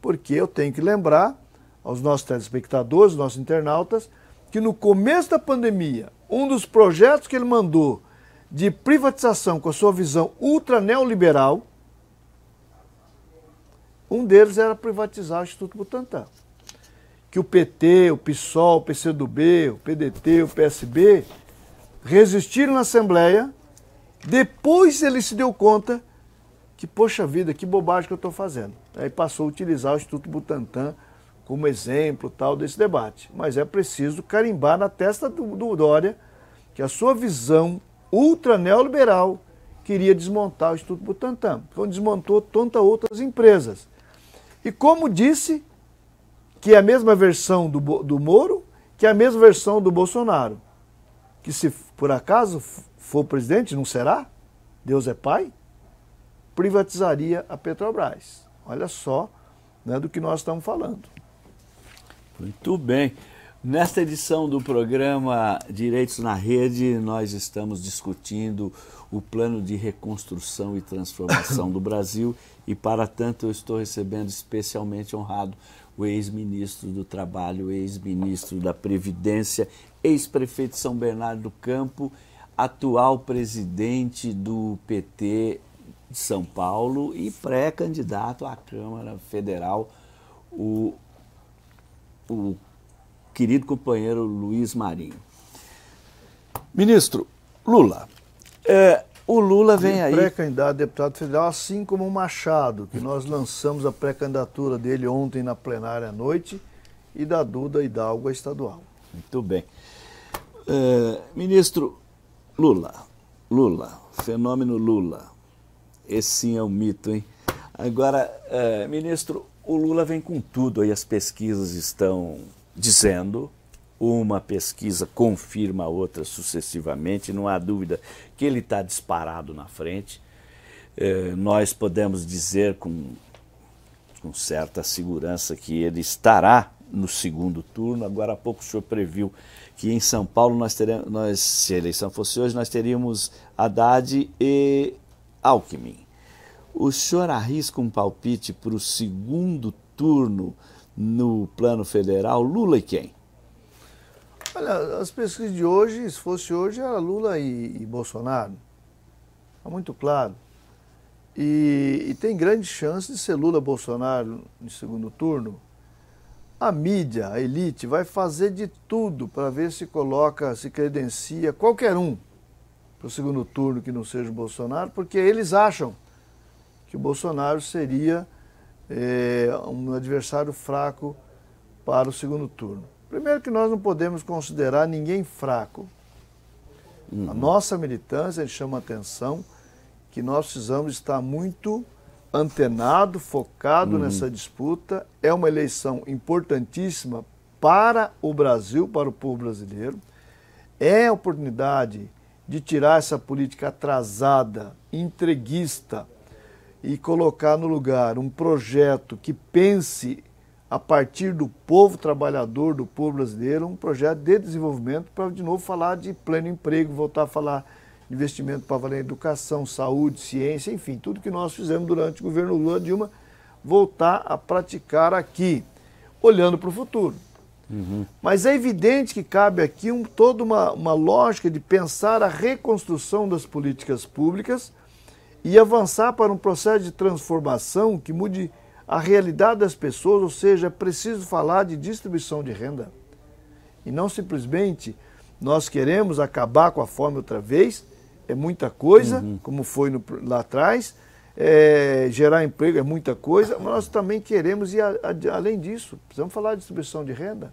Porque eu tenho que lembrar aos nossos telespectadores, nossos internautas, que no começo da pandemia, um dos projetos que ele mandou de privatização com a sua visão ultra neoliberal, um deles era privatizar o Instituto Butantan que o PT, o PSOL, o PCdoB, o PDT, o PSB resistiram na Assembleia. Depois ele se deu conta que, poxa vida, que bobagem que eu estou fazendo. Aí passou a utilizar o Instituto Butantan como exemplo tal desse debate. Mas é preciso carimbar na testa do, do Dória que a sua visão ultra neoliberal queria desmontar o Instituto Butantan, então desmontou tantas outras empresas. E como disse, que é a mesma versão do, do Moro, que é a mesma versão do Bolsonaro. Que se por acaso for presidente, não será? Deus é pai? Privatizaria a Petrobras. Olha só né, do que nós estamos falando. Muito bem. Nesta edição do programa Direitos na Rede, nós estamos discutindo o plano de reconstrução e transformação do Brasil e, para tanto, eu estou recebendo especialmente honrado o ex-ministro do Trabalho, ex-ministro da Previdência, ex-prefeito de São Bernardo do Campo, atual presidente do PT de São Paulo e pré-candidato à Câmara Federal, o, o querido companheiro Luiz Marinho. Ministro Lula, é, o Lula vem aí. Pré-candidato a deputado federal, assim como o Machado, que nós lançamos a pré-candidatura dele ontem na plenária à noite, e da Duda Hidalgo a estadual. Muito bem. É, ministro Lula, Lula, fenômeno Lula. Esse sim é um mito, hein? Agora, é, ministro, o Lula vem com tudo aí, as pesquisas estão dizendo uma pesquisa confirma a outra sucessivamente, não há dúvida que ele está disparado na frente. É, nós podemos dizer com, com certa segurança que ele estará no segundo turno. Agora há pouco o senhor previu que em São Paulo nós teremos, nós, se a eleição fosse hoje, nós teríamos Haddad e Alckmin. O senhor arrisca um palpite para o segundo turno no plano federal, Lula e quem? Olha, as pesquisas de hoje, se fosse hoje, era Lula e, e Bolsonaro. Está muito claro. E, e, tem grande chance de ser Lula-Bolsonaro no segundo turno. A mídia, a elite, vai fazer de tudo para ver se coloca, se credencia qualquer um para o segundo turno que não seja o Bolsonaro, porque eles acham que o Bolsonaro seria é, um adversário fraco para o segundo turno. Primeiro que nós não podemos considerar ninguém fraco. Uhum. A nossa militância chama atenção que nós precisamos estar muito antenado, focado uhum. nessa disputa. É uma eleição importantíssima para o Brasil, para o povo brasileiro. É a oportunidade de tirar essa política atrasada, entreguista e colocar no lugar um projeto que pense a partir do povo trabalhador, do povo brasileiro, um projeto de desenvolvimento para, de novo, falar de pleno emprego, voltar a falar de investimento para valer educação, saúde, ciência, enfim, tudo que nós fizemos durante o governo Lula Dilma, voltar a praticar aqui, olhando para o futuro. Uhum. Mas é evidente que cabe aqui um, toda uma, uma lógica de pensar a reconstrução das políticas públicas e avançar para um processo de transformação que mude a realidade das pessoas, ou seja, é preciso falar de distribuição de renda. E não simplesmente nós queremos acabar com a fome outra vez, é muita coisa, uhum. como foi no, lá atrás, é, gerar emprego é muita coisa, mas nós também queremos ir a, a, além disso, precisamos falar de distribuição de renda.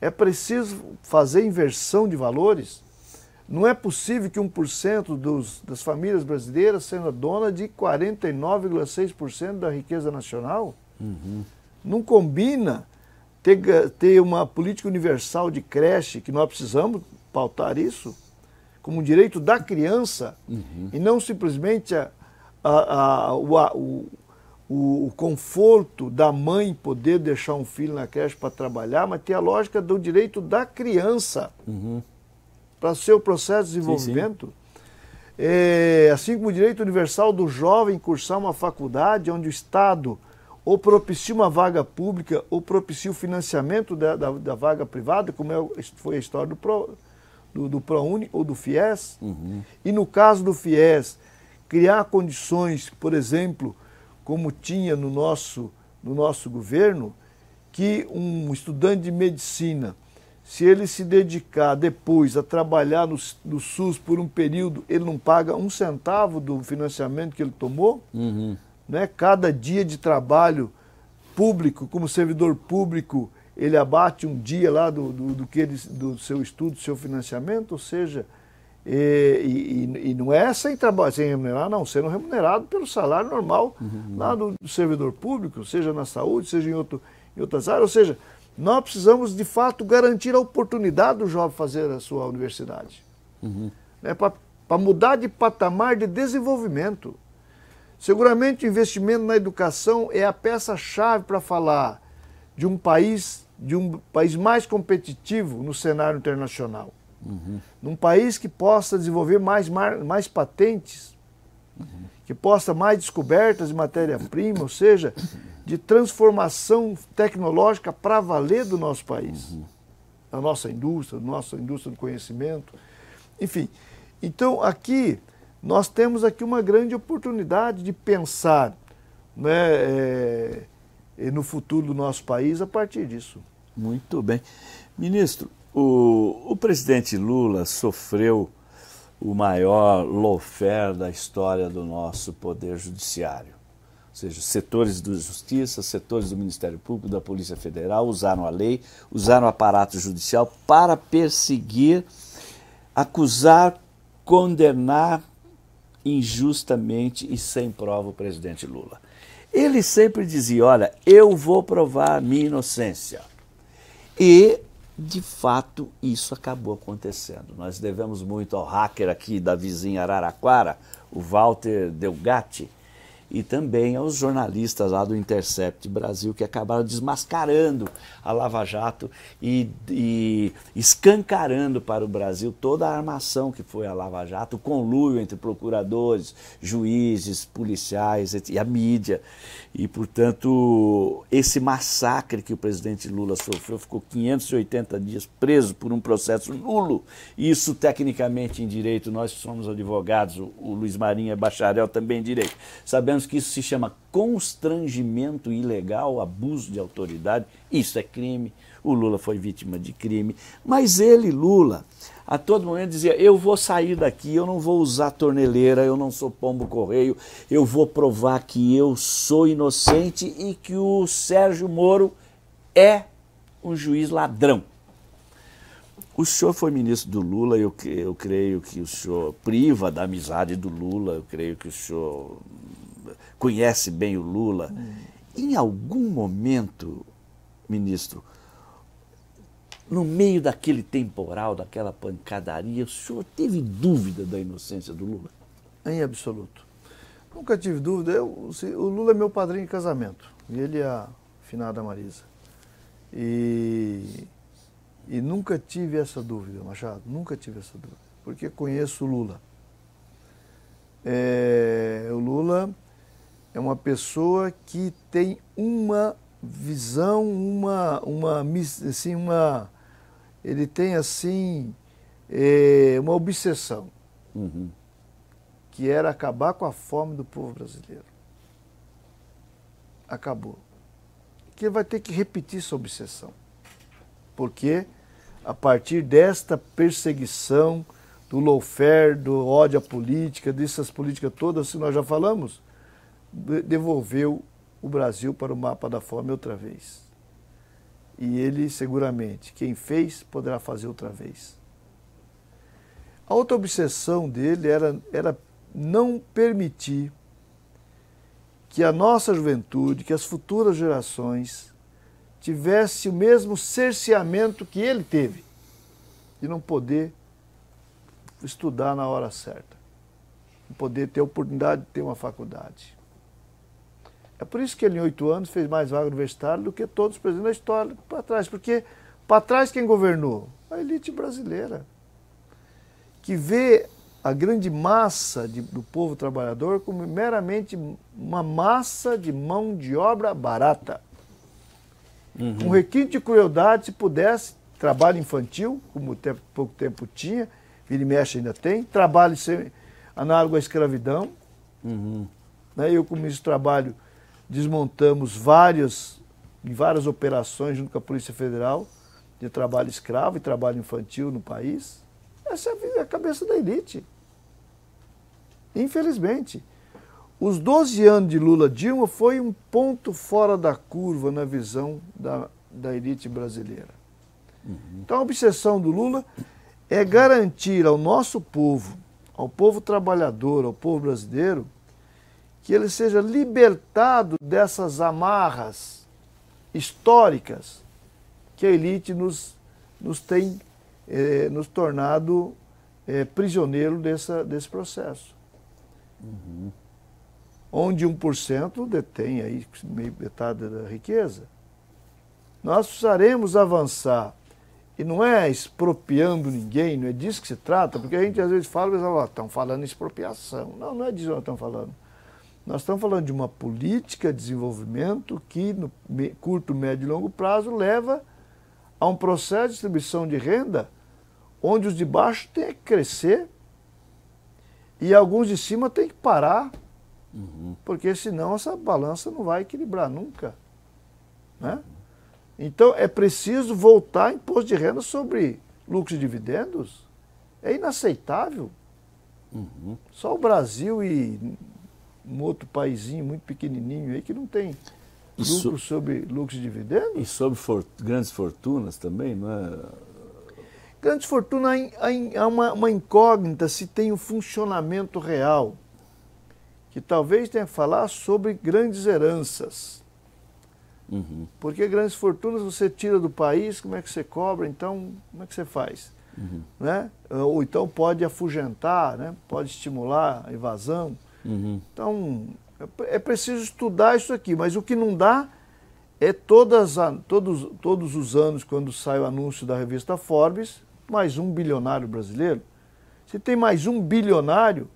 É preciso fazer inversão de valores. Não é possível que 1% dos, das famílias brasileiras sejam dona de 49,6% da riqueza nacional. Uhum. Não combina ter, ter uma política universal de creche, que nós precisamos pautar isso, como um direito da criança, uhum. e não simplesmente a, a, a, o, o, o, o, conforto da mãe poder deixar um filho na creche para trabalhar, mas ter a lógica do direito da criança. Uhum para seu processo de desenvolvimento. Sim, sim. É, assim como o direito universal do jovem cursar uma faculdade onde o Estado ou propicia uma vaga pública ou propicia o financiamento da, da, da vaga privada, como é, foi a história do, Pro, do, do ProUni ou do FIES. Uhum. E no caso do FIES, criar condições, por exemplo, como tinha no nosso, no nosso governo, que um estudante de medicina se ele se dedicar depois a trabalhar no, no, SUS por um período, ele não paga um centavo do financiamento que ele tomou. Uhum. Né? Cada dia de trabalho público, como servidor público, ele abate um dia lá do, do, do, que ele, do seu estudo, do seu financiamento, ou seja, e, e, e não é sem trabalho, sem remunerar, não, sendo remunerado pelo salário normal uhum. lá do, do, servidor público, seja na saúde, seja em, outro, em outras áreas, ou seja, nós precisamos de fato garantir a oportunidade do jovem fazer a sua universidade. Uhum. Né, Para mudar de patamar de desenvolvimento. Seguramente o investimento na educação é a peça-chave para falar de um país, de um país mais competitivo no cenário internacional. Uhum. Num país que possa desenvolver mais, mais patentes, uhum. que possa mais descobertas de matéria-prima, ou seja, de transformação tecnológica para valer do nosso país, uhum. da nossa indústria, da nossa indústria do conhecimento, enfim. Então, aqui, nós temos aqui uma grande oportunidade de pensar né, é, no futuro do nosso país a partir disso. Muito bem. Ministro, o, o presidente Lula sofreu o maior lawfare da história do nosso poder judiciário. Ou seja, setores da justiça, setores do Ministério Público, da Polícia Federal usaram a lei, usaram o aparato judicial para perseguir, acusar, condenar injustamente e sem prova o presidente Lula. Ele sempre dizia: Olha, eu vou provar a minha inocência. E, de fato, isso acabou acontecendo. Nós devemos muito ao hacker aqui da vizinha Araraquara, o Walter Delgatti e também aos jornalistas lá do Intercept Brasil que acabaram desmascarando a Lava Jato e, e escancarando para o Brasil toda a armação que foi a Lava Jato, o conluio entre procuradores, juízes, policiais e a mídia. E, portanto, esse massacre que o presidente Lula sofreu, ficou 580 dias preso por um processo nulo. Isso, tecnicamente, em direito, nós somos advogados, o, o Luiz Marinho é bacharel também em direito. Sabemos que isso se chama constrangimento ilegal, abuso de autoridade. Isso é crime. O Lula foi vítima de crime. Mas ele, Lula, a todo momento dizia: Eu vou sair daqui, eu não vou usar torneleira, eu não sou pombo correio, eu vou provar que eu sou inocente e que o Sérgio Moro é um juiz ladrão. O senhor foi ministro do Lula, eu, eu creio que o senhor priva da amizade do Lula, eu creio que o senhor conhece bem o Lula. Hum. Em algum momento, ministro, no meio daquele temporal, daquela pancadaria, o senhor teve dúvida da inocência do Lula? Em absoluto. Nunca tive dúvida. Eu, o Lula é meu padrinho de casamento. E ele é a finada Marisa. E, e nunca tive essa dúvida, Machado. Nunca tive essa dúvida. Porque conheço o Lula. É, o Lula é uma pessoa que tem uma visão, uma, uma, assim, uma, ele tem assim é, uma obsessão, uhum. que era acabar com a fome do povo brasileiro. Acabou. Que ele vai ter que repetir essa obsessão. Porque a partir desta perseguição, do lawfare, do ódio à política, dessas políticas todas que nós já falamos, devolveu o Brasil para o mapa da fome outra vez. E ele, seguramente, quem fez, poderá fazer outra vez. A outra obsessão dele era, era não permitir que a nossa juventude, que as futuras gerações tivesse o mesmo cerceamento que ele teve, de não poder estudar na hora certa, não poder ter a oportunidade de ter uma faculdade. É por isso que ele, em oito anos, fez mais vaga universitária do que todos os presidentes da história para trás. Porque para trás quem governou? A elite brasileira. Que vê a grande massa de, do povo trabalhador como meramente uma massa de mão de obra barata. Uhum. Um requinte de crueldade, se pudesse, trabalho infantil, como tempo, pouco tempo tinha, vira e mexe ainda tem, trabalho sem, análogo à escravidão. Uhum. Né? Eu, como ministro do Trabalho, desmontamos várias, várias operações junto com a Polícia Federal de trabalho escravo e trabalho infantil no país. Essa é a cabeça da elite. Infelizmente. os 12 anos de Lula Dilma foi um ponto fora da curva na visão da, da elite brasileira. Uhum. Então a obsessão do Lula é garantir ao nosso povo, ao povo trabalhador, ao povo brasileiro, que ele seja libertado dessas amarras históricas que a elite nos, nos tem eh, nos tornado eh, prisioneiro dessa, desse processo. Uhum onde 1% detém aí meio metade da riqueza. Nós precisaremos avançar. E não é expropriando ninguém, não é disso que se trata, porque a gente às vezes fala, mas estão falando expropriação. Não, não é disso que nós estamos falando. Nós estamos falando de uma política de desenvolvimento que, no curto, médio e longo prazo, leva a um processo de distribuição de renda onde os de baixo têm que crescer e alguns de cima têm que parar Uhum. Porque senão essa balança não vai equilibrar nunca. Né? Então é preciso voltar imposto de renda sobre lucros e dividendos. É inaceitável. Uhum. Só o Brasil e um outro paísinho muito pequenininho aí que não tem lucro sobre lucros e dividendos. E sobre for, grandes fortunas também, não é? Grandes fortunas há uma, uma incógnita se tem o um funcionamento real que talvez tenha que falar sobre grandes heranças. Uhum. Porque grandes fortunas você tira do país, como é que você cobra? Então, como é que você faz? Uhum. Né? Ou então pode afugentar, né? pode estimular a evasão. Uhum. Então, é, preciso estudar isso aqui, mas o que não dá é todas, todos, todos os anos, quando sai o anúncio da revista Forbes, mais um bilionário brasileiro. Se tem mais um bilionário,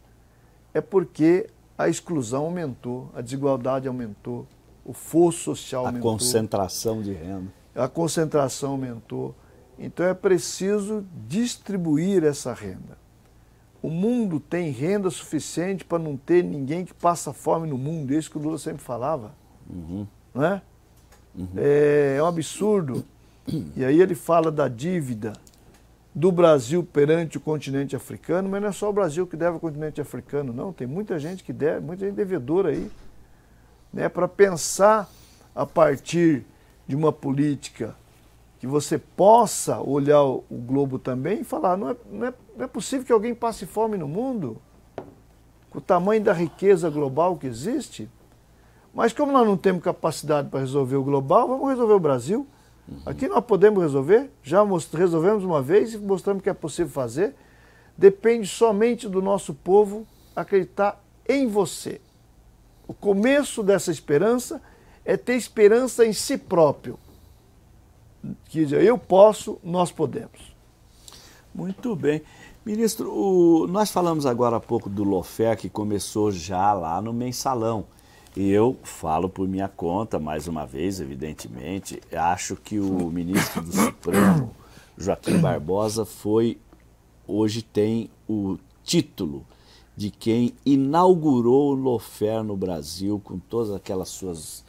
é porque a exclusão aumentou, a desigualdade aumentou, o fosso social a aumentou. A concentração de renda. A concentração aumentou. Então é preciso distribuir essa renda. O mundo tem renda suficiente para não ter ninguém que passa fome no mundo, isso que o Lula sempre falava. Uhum. Não é? Uhum. é? É um absurdo. E aí ele fala da dívida do Brasil perante o continente africano, mas não é só o Brasil que deve ao continente africano, não. Tem muita gente que deve, muita gente devedora aí. Né, Para pensar a partir de uma política que você possa olhar o globo também e falar: não é, não é, não é possível que alguém passe fome no mundo, com o tamanho da riqueza global que existe. Mas como nós não temos capacidade para resolver o global, vamos resolver o Brasil. Uhum. Aqui nós podemos resolver, já resolvemos uma vez e mostramos que é possível fazer. Depende somente do nosso povo acreditar em você. O começo dessa esperança é ter esperança em si próprio. Que dizer, eu posso, nós podemos. Muito bem. Ministro, o, nós falamos agora há pouco do Lofé, que começou já lá no mensalão. E eu falo por minha conta, mais uma vez, evidentemente, acho que o ministro do Supremo, Joaquim Barbosa, foi, hoje tem o título de quem inaugurou o Lofer no Brasil, com todas aquelas suas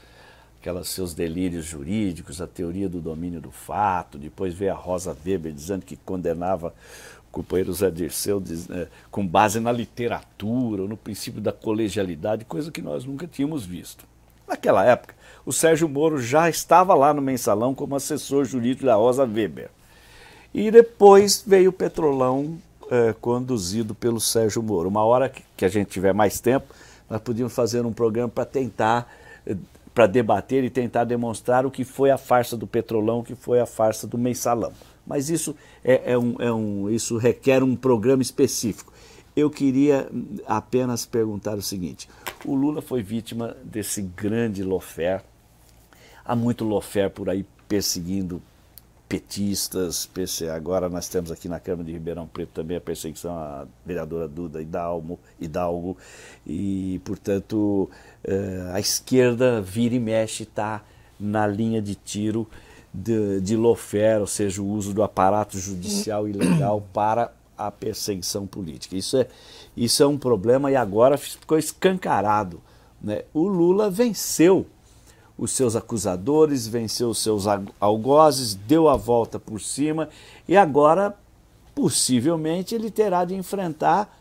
aquelas seus delírios jurídicos, a teoria do domínio do fato, depois veio a Rosa Weber dizendo que condenava companheiro Zé Dirceu, diz, é, com base na literatura, no princípio da colegialidade, coisa que nós nunca tínhamos visto. Naquela época, o Sérgio Moro já estava lá no mensalão como assessor jurídico da Rosa Weber. E depois veio o Petrolão é, conduzido pelo Sérgio Moro. Uma hora que a gente tiver mais tempo, nós podíamos fazer um programa para tentar é, para debater e tentar demonstrar o que foi a farsa do Petrolão, o que foi a farsa do mensalão mas isso, é, é, um, é um, isso requer um programa específico. Eu queria apenas perguntar o seguinte: o Lula foi vítima desse grande lofer. Há muito lofer por aí perseguindo petistas, agora nós temos aqui na Câmara de Ribeirão Preto também a perseguição à vereadora Duda Hidalgo, Hidalgo e, portanto, eh, a esquerda vira e mexe está na linha de tiro de, de lofer, ou seja, o uso do aparato judicial ilegal para a perseguição política. Isso é, isso é um problema e agora ficou escancarado. Né? O Lula venceu os seus acusadores, venceu os seus algozes, deu a volta por cima e agora, possivelmente, ele terá de enfrentar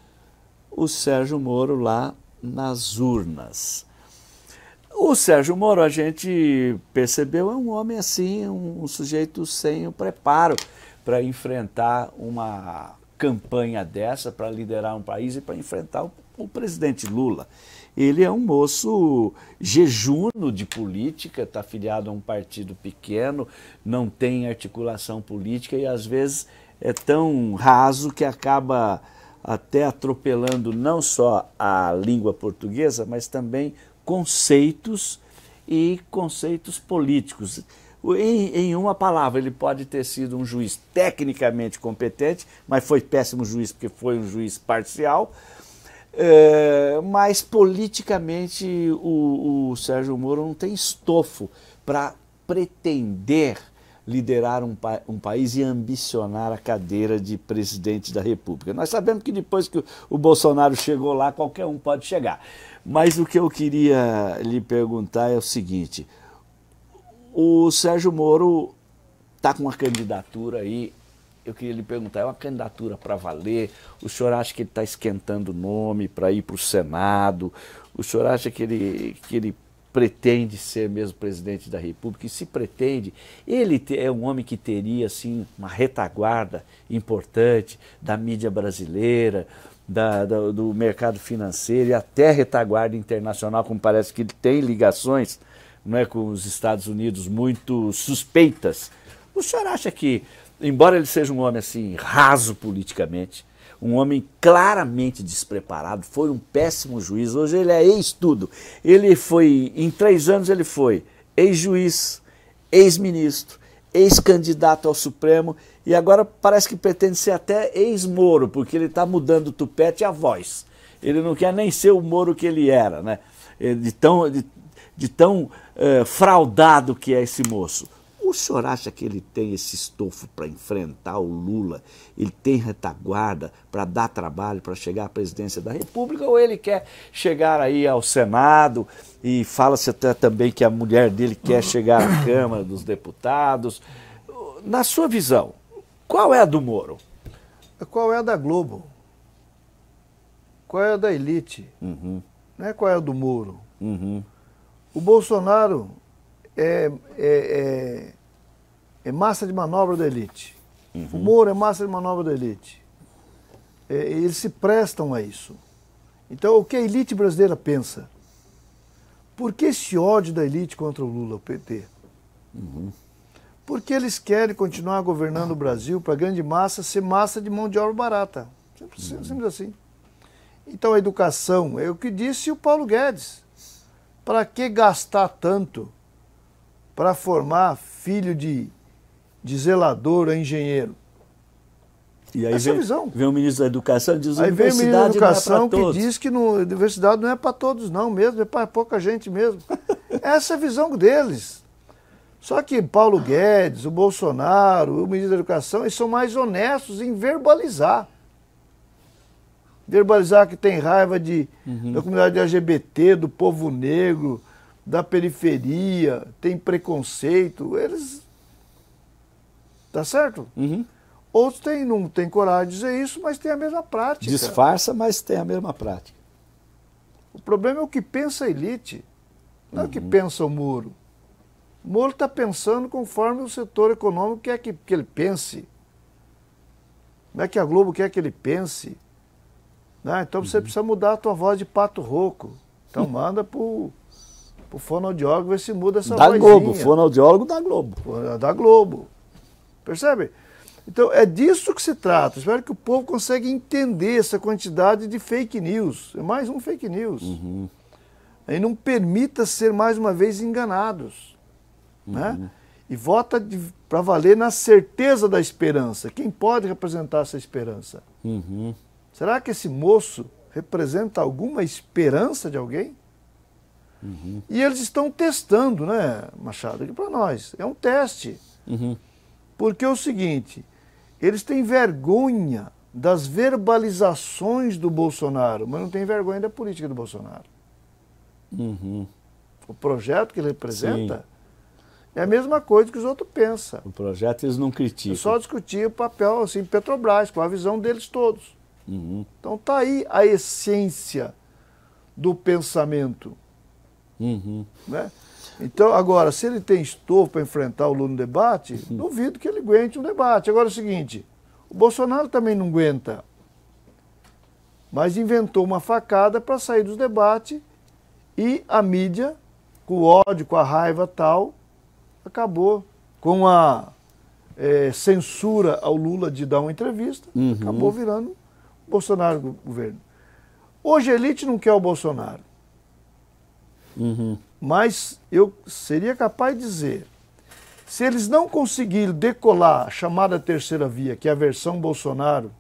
o Sérgio Moro lá nas urnas. O Sérgio Moro, a gente percebeu, é um homem assim, um, um sujeito sem o preparo para enfrentar uma campanha dessa, para liderar um país e para enfrentar o, o presidente Lula. Ele é um moço jejuno de política, está afiliado a um partido pequeno, não tem articulação política e às vezes é tão raso que acaba até atropelando não só a língua portuguesa, mas também conceitos e conceitos políticos. Em, em, uma palavra, ele pode ter sido um juiz tecnicamente competente, mas foi péssimo juiz porque foi um juiz parcial. É, mas politicamente o, o Sérgio Moro não tem estofo para pretender liderar um, um, país e ambicionar a cadeira de presidente da República. Nós sabemos que depois que o Bolsonaro chegou lá, qualquer um pode chegar. Mas o que eu queria lhe perguntar é o seguinte: o Sérgio Moro está com uma candidatura aí. Eu queria lhe perguntar, é uma candidatura para valer? O senhor acha que ele está esquentando o nome para ir para o Senado? O senhor acha que ele, que ele pretende ser mesmo presidente da República, e se pretende, ele é um homem que teria assim uma retaguarda importante da mídia brasileira, da, do mercado financeiro e até retaguarda internacional, como parece que ele tem ligações não é, com os Estados Unidos muito suspeitas. O senhor acha que, embora ele seja um homem assim raso politicamente, um homem claramente despreparado, foi um péssimo juiz. Hoje ele é ex-tudo. Ele foi, em três anos, ele foi ex-juiz, ex-ministro, ex-candidato ao Supremo e agora parece que pretende ser até ex-Moro, porque ele está mudando o tupete e a voz. Ele não quer nem ser o Moro que ele era, né? De tão, de, de tão uh, fraudado que é esse moço. O senhor acha que ele tem esse estofo para enfrentar o Lula? Ele tem retaguarda para dar trabalho para chegar à presidência da República? Ou ele quer chegar aí ao Senado e fala-se até também que a mulher dele quer chegar à Câmara dos Deputados? Na sua visão, qual é a do Moro? Qual é a da Globo? Qual é a da elite? Uhum. Não é qual é a do Moro. Uhum. O Bolsonaro é, é, é, é massa de manobra da elite. Uhum. O Moro é massa de manobra da elite. É, eles se prestam a isso. Então, o que a elite brasileira pensa? Por que esse ódio da elite contra o Lula, o PT? Uhum. Porque eles querem continuar governando o Brasil para a grande massa ser massa de mão de obra barata. Simples, uhum. simples assim. Então, a educação, é o que disse o Paulo Guedes. Para que gastar tanto para formar filho de de zelador a engenheiro. E aí Essa vem, visão. vem o ministro da Educação e diz aí vem o ministro da Educação é que diz que no, a universidade não é para todos não mesmo, é para pouca gente mesmo. Essa é a visão deles. Só que Paulo Guedes, o Bolsonaro, o ministro da Educação, eles são mais honestos em verbalizar. Verbalizar que tem raiva de, uhum. da comunidade LGBT, do povo negro, da periferia, tem preconceito. Eles Tá certo? Uhum. Outros têm, não têm coragem de dizer isso, mas tem a mesma prática. Disfarça, mas tem a mesma prática. O problema é o que pensa a elite, não uhum. é o que uhum. pensa o Moro. O Moro está pensando conforme o setor econômico quer que, que ele pense. Não é que a Globo quer que ele pense. Né? Então você uhum. precisa mudar a tua voz de pato rouco. Então manda para o fonoaudiólogo ver se muda essa voz. Da vozinha. Globo, fonoaudiólogo da Globo. Da Globo. Percebe? Então é disso que se trata. Espero que o povo consiga entender essa quantidade de fake news. É mais um fake news. Uhum. E não permita ser mais uma vez enganados. Uhum. Né? E vota para valer na certeza da esperança. Quem pode representar essa esperança? Uhum. Será que esse moço representa alguma esperança de alguém? Uhum. E eles estão testando, né, Machado? Aqui para nós. É um teste. Uhum. Porque é o seguinte, eles têm vergonha das verbalizações do Bolsonaro, mas não têm vergonha da política do Bolsonaro. Uhum. O projeto que ele representa Sim. é a mesma coisa que os outros pensam. O projeto eles não criticam. É só discutir o papel assim, Petrobras, com a visão deles todos. Uhum. Então tá aí a essência do pensamento. Uhum. Né? Então, agora, se ele tem estofo para enfrentar o Lula no debate, uhum. duvido que ele aguente um debate. Agora é o seguinte, o Bolsonaro também não aguenta, mas inventou uma facada para sair dos debates e a mídia, com o ódio, com a raiva tal, acabou com a é, censura ao Lula de dar uma entrevista, uhum. acabou virando Bolsonaro governo. Hoje a elite não quer o Bolsonaro. Uhum. Mas eu seria capaz de dizer, se eles não conseguirem decolar a chamada terceira via, que é a versão Bolsonaro,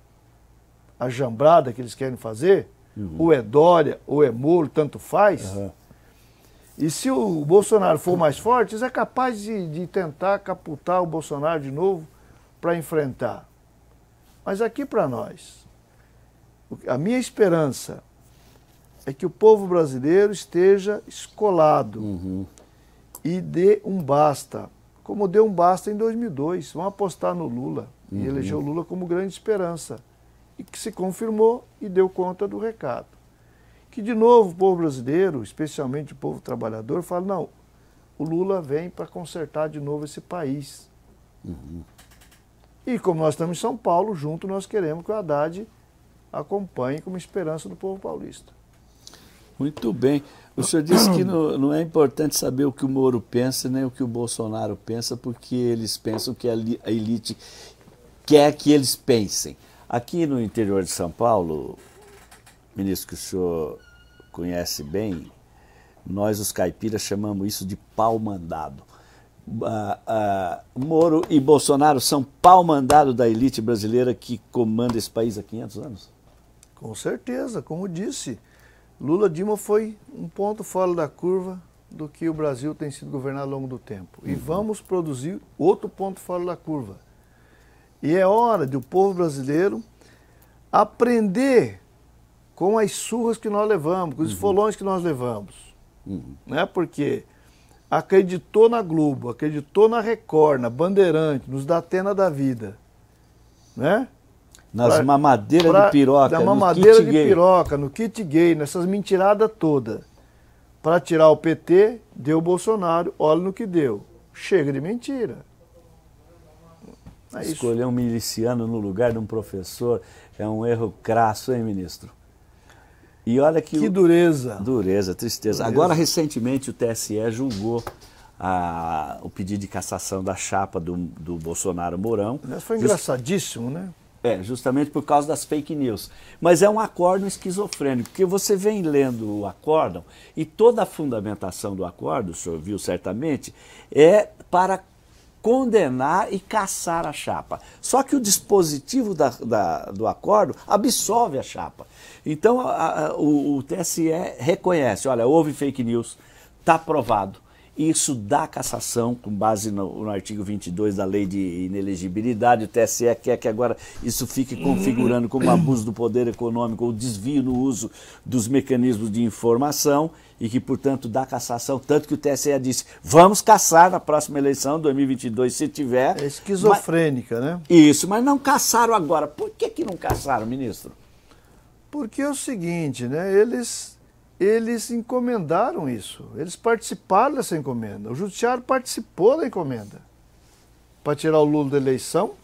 a jambrada que eles querem fazer, uhum. ou é Dória, ou é Moro, tanto faz. Uhum. E se o Bolsonaro for mais forte, eles é capaz de, de tentar caputar o Bolsonaro de novo para enfrentar. Mas aqui para nós, a minha esperança é que o povo brasileiro esteja escolado uhum. e dê um basta, como deu um basta em 2002. Vão apostar no Lula uhum. e eleger o Lula como grande esperança. E que se confirmou e deu conta do recado. Que, de novo, o povo brasileiro, especialmente o povo trabalhador, fala: não, o Lula vem para consertar de novo esse país. Uhum. E como nós estamos em São Paulo, junto nós queremos que o Haddad acompanhe como esperança do povo paulista. Muito bem. O senhor disse que não, não, é importante saber o que o Moro pensa, nem o que o Bolsonaro pensa, porque eles pensam que a elite quer que eles pensem. Aqui no interior de São Paulo, ministro que o senhor conhece bem, nós os caipiras chamamos isso de pau mandado. Uh, uh, Moro e Bolsonaro são pau mandado da elite brasileira que comanda esse país há 500 anos? Com certeza, como disse, Lula Dilma foi um ponto fora da curva do que o Brasil tem sido governado ao longo do tempo. E uhum. vamos produzir outro ponto fora da curva. E é hora de o povo brasileiro aprender com as surras que nós levamos, com os uhum. folões que nós levamos. Uhum. Né? Porque acreditou na Globo, acreditou na Record, na Bandeirante, nos Datena da vida. Né? Nas pra, mamadeiras pra, de piroca, na mamadeira de gay. piroca, no kit gay, nessas mentiradas todas. Para tirar o PT, deu o Bolsonaro, olha no que deu. Chega de mentira. É Escolher um miliciano no lugar de um professor é um erro crasso, hein, ministro? E olha que. Que dureza. Dureza, tristeza. Dureza. Agora, recentemente, o TSE julgou a, o pedido de cassação da chapa do, do Bolsonaro Mourão. Mas foi engraçadíssimo, né? É, justamente por causa das fake news. Mas é um acórdão esquizofrênico, porque você vem lendo o acórdão e toda a fundamentação do acórdão, o senhor viu certamente, é para condenar e caçar a chapa. Só que o dispositivo da, da, do acordo absolve a chapa. Então a, a, o, o TSE reconhece, olha, houve fake news, está provado isso dá cassação com base no, no, artigo 22 da lei de inelegibilidade. O TSE quer que agora isso fique configurando como abuso do poder econômico ou desvio no uso dos mecanismos de informação e que, portanto, dá cassação. Tanto que o TSE disse: vamos caçar na próxima eleição, 2022, se tiver. É esquizofrênica, mas, né? Isso, mas não caçaram agora. Por que, que não caçaram, ministro? Porque é o seguinte, né? Eles eles encomendaram isso, eles participaram dessa encomenda. O judiciário participou da encomenda para tirar o Lula da eleição.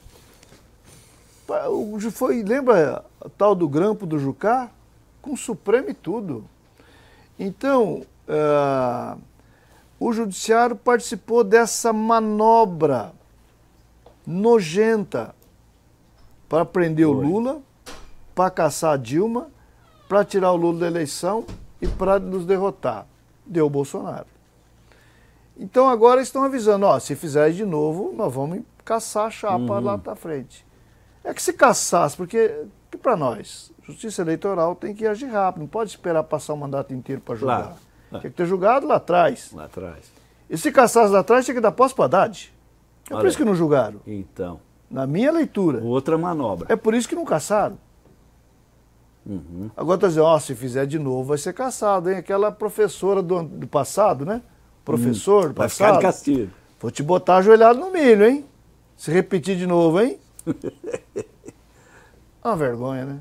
Foi, lembra a tal do grampo do Jucá? Com o Supremo e tudo. Então, uh, o judiciário participou dessa manobra nojenta para prender o Lula, para caçar a Dilma, para tirar o Lula da eleição e para nos derrotar. Deu o Bolsonaro. Então agora estão avisando, ó, se fizer de novo, nós vamos caçar a chapa uhum. lá para frente. É que se caçasse, porque para nós, justiça eleitoral tem que agir rápido, não pode esperar passar o mandato inteiro para julgar. Claro. Tem que ter julgado lá atrás. Lá atrás. E se caçasse lá atrás, tinha que dar posse para Haddad. É Olha, por isso que não julgaram. Então. Na minha leitura. Outra manobra. É por isso que não caçaram. Uhum. Agora está dizendo, ó, se fizer de novo vai ser caçado, hein? Aquela professora do, do passado, né? Professor do passado. Vai ficar de castigo. Vou te botar ajoelhado no milho, hein? Se repetir de novo, hein? Uma vergonha, né?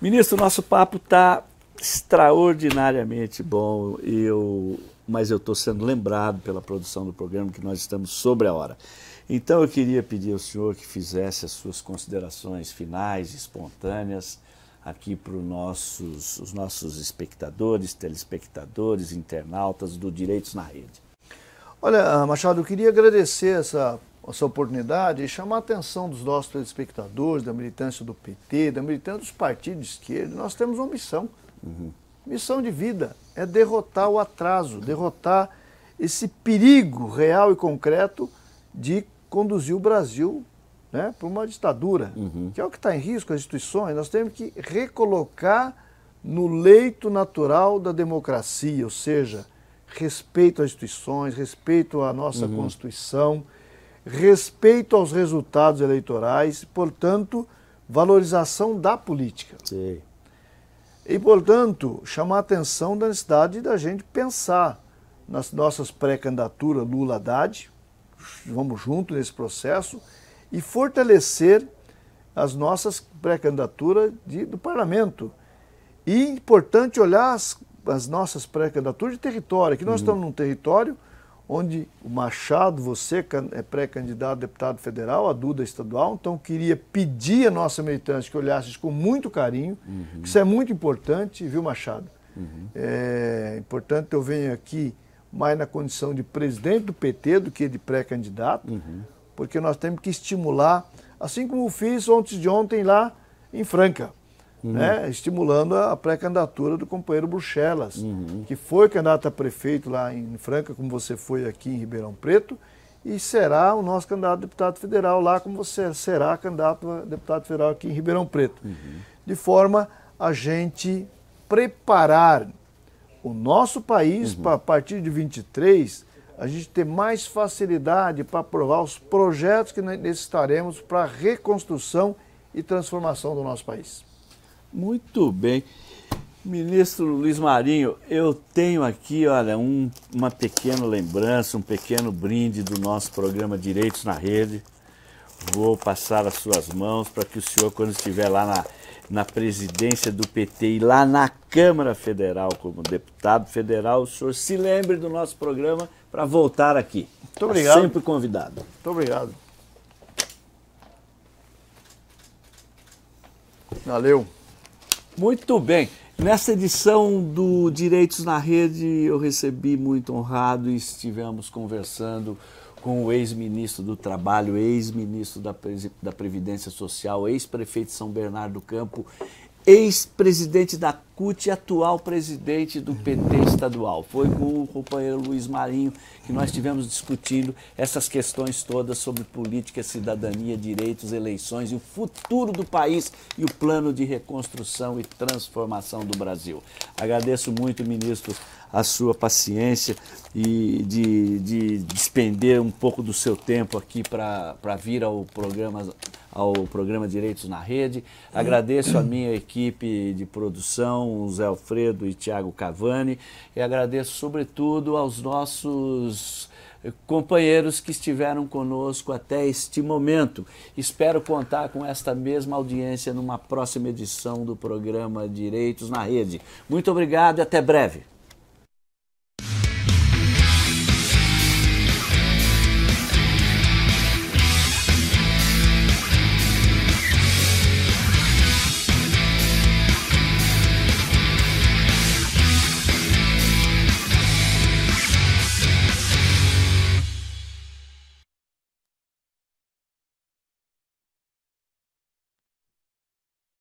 Ministro, nosso papo está extraordinariamente bom. Eu, mas eu estou sendo lembrado pela produção do programa que nós estamos sobre a hora. Então eu queria pedir ao senhor que fizesse as suas considerações finais, espontâneas, aqui para os nossos, os nossos espectadores, telespectadores, internautas do Direitos na Rede. Olha, Machado, eu queria agradecer essa, essa oportunidade e chamar a atenção dos nossos telespectadores, da militância do PT, da militância dos partidos de esquerda. Nós temos uma missão, uhum. missão de vida, é derrotar o atraso, derrotar esse perigo real e concreto de conduzir o Brasil né, para uma ditadura, uhum. que é o que está em risco, as instituições. Nós temos que recolocar no leito natural da democracia, ou seja, respeito às instituições, respeito à nossa uhum. Constituição, respeito aos resultados eleitorais, portanto, valorização da política. Sim. E, portanto, chamar a atenção da necessidade da gente pensar nas nossas pré-candidaturas Lula-Haddad, vamos junto nesse processo, e fortalecer as nossas pré-candidaturas do parlamento. E importante olhar as, as nossas pré-candidaturas de território. Aqui nós uhum. estamos num território onde o Machado, você é pré-candidato a deputado federal, a Duda estadual, então queria pedir a nossa militância que olhasse isso com muito carinho, uhum. que isso é muito importante, viu, Machado? Uhum. É importante eu venho aqui mais na condição de presidente do PT do que de pré-candidato, uhum porque nós temos que estimular, assim como fiz ontem de ontem lá em Franca, uhum. né? estimulando a pré-candidatura do companheiro Bruxelas, uhum. que foi candidato a prefeito lá em Franca, como você foi aqui em Ribeirão Preto, e será o nosso candidato a deputado federal lá, como você será candidato a deputado federal aqui em Ribeirão Preto. Uhum. De forma a gente preparar o nosso país uhum. para a partir de 23 a gente ter mais facilidade para aprovar os projetos que necessitaremos para a reconstrução e transformação do nosso país. Muito bem. Ministro Luiz Marinho, eu tenho aqui, olha, um, uma pequena lembrança, um pequeno brinde do nosso programa Direitos na Rede. Vou passar as suas mãos para que o senhor, quando estiver lá na, na presidência do PT e lá na Câmara Federal como deputado federal, o senhor se lembre do nosso programa para voltar aqui. Muito obrigado. sempre convidado. Muito obrigado. Valeu. Muito bem. Nessa edição do Direitos na Rede, eu recebi muito honrado e estivemos conversando com o ex-ministro do Trabalho, ex-ministro da, da Previdência Social, ex-prefeito de São Bernardo do Campo ex-presidente da CUT e atual presidente do PT estadual. Foi com o companheiro Luiz Marinho que nós estivemos discutindo essas questões todas sobre política, cidadania, direitos, eleições e o futuro do país e o plano de reconstrução e transformação do Brasil. Agradeço muito, ministro, a sua paciência e de, de despender um pouco do seu tempo aqui para vir ao programa ao programa Direitos na Rede. Agradeço a minha equipe de produção, Zé Alfredo e Tiago Cavani, e agradeço sobretudo aos nossos companheiros que estiveram conosco até este momento. Espero contar com esta mesma audiência numa próxima edição do programa Direitos na Rede. Muito obrigado e até breve.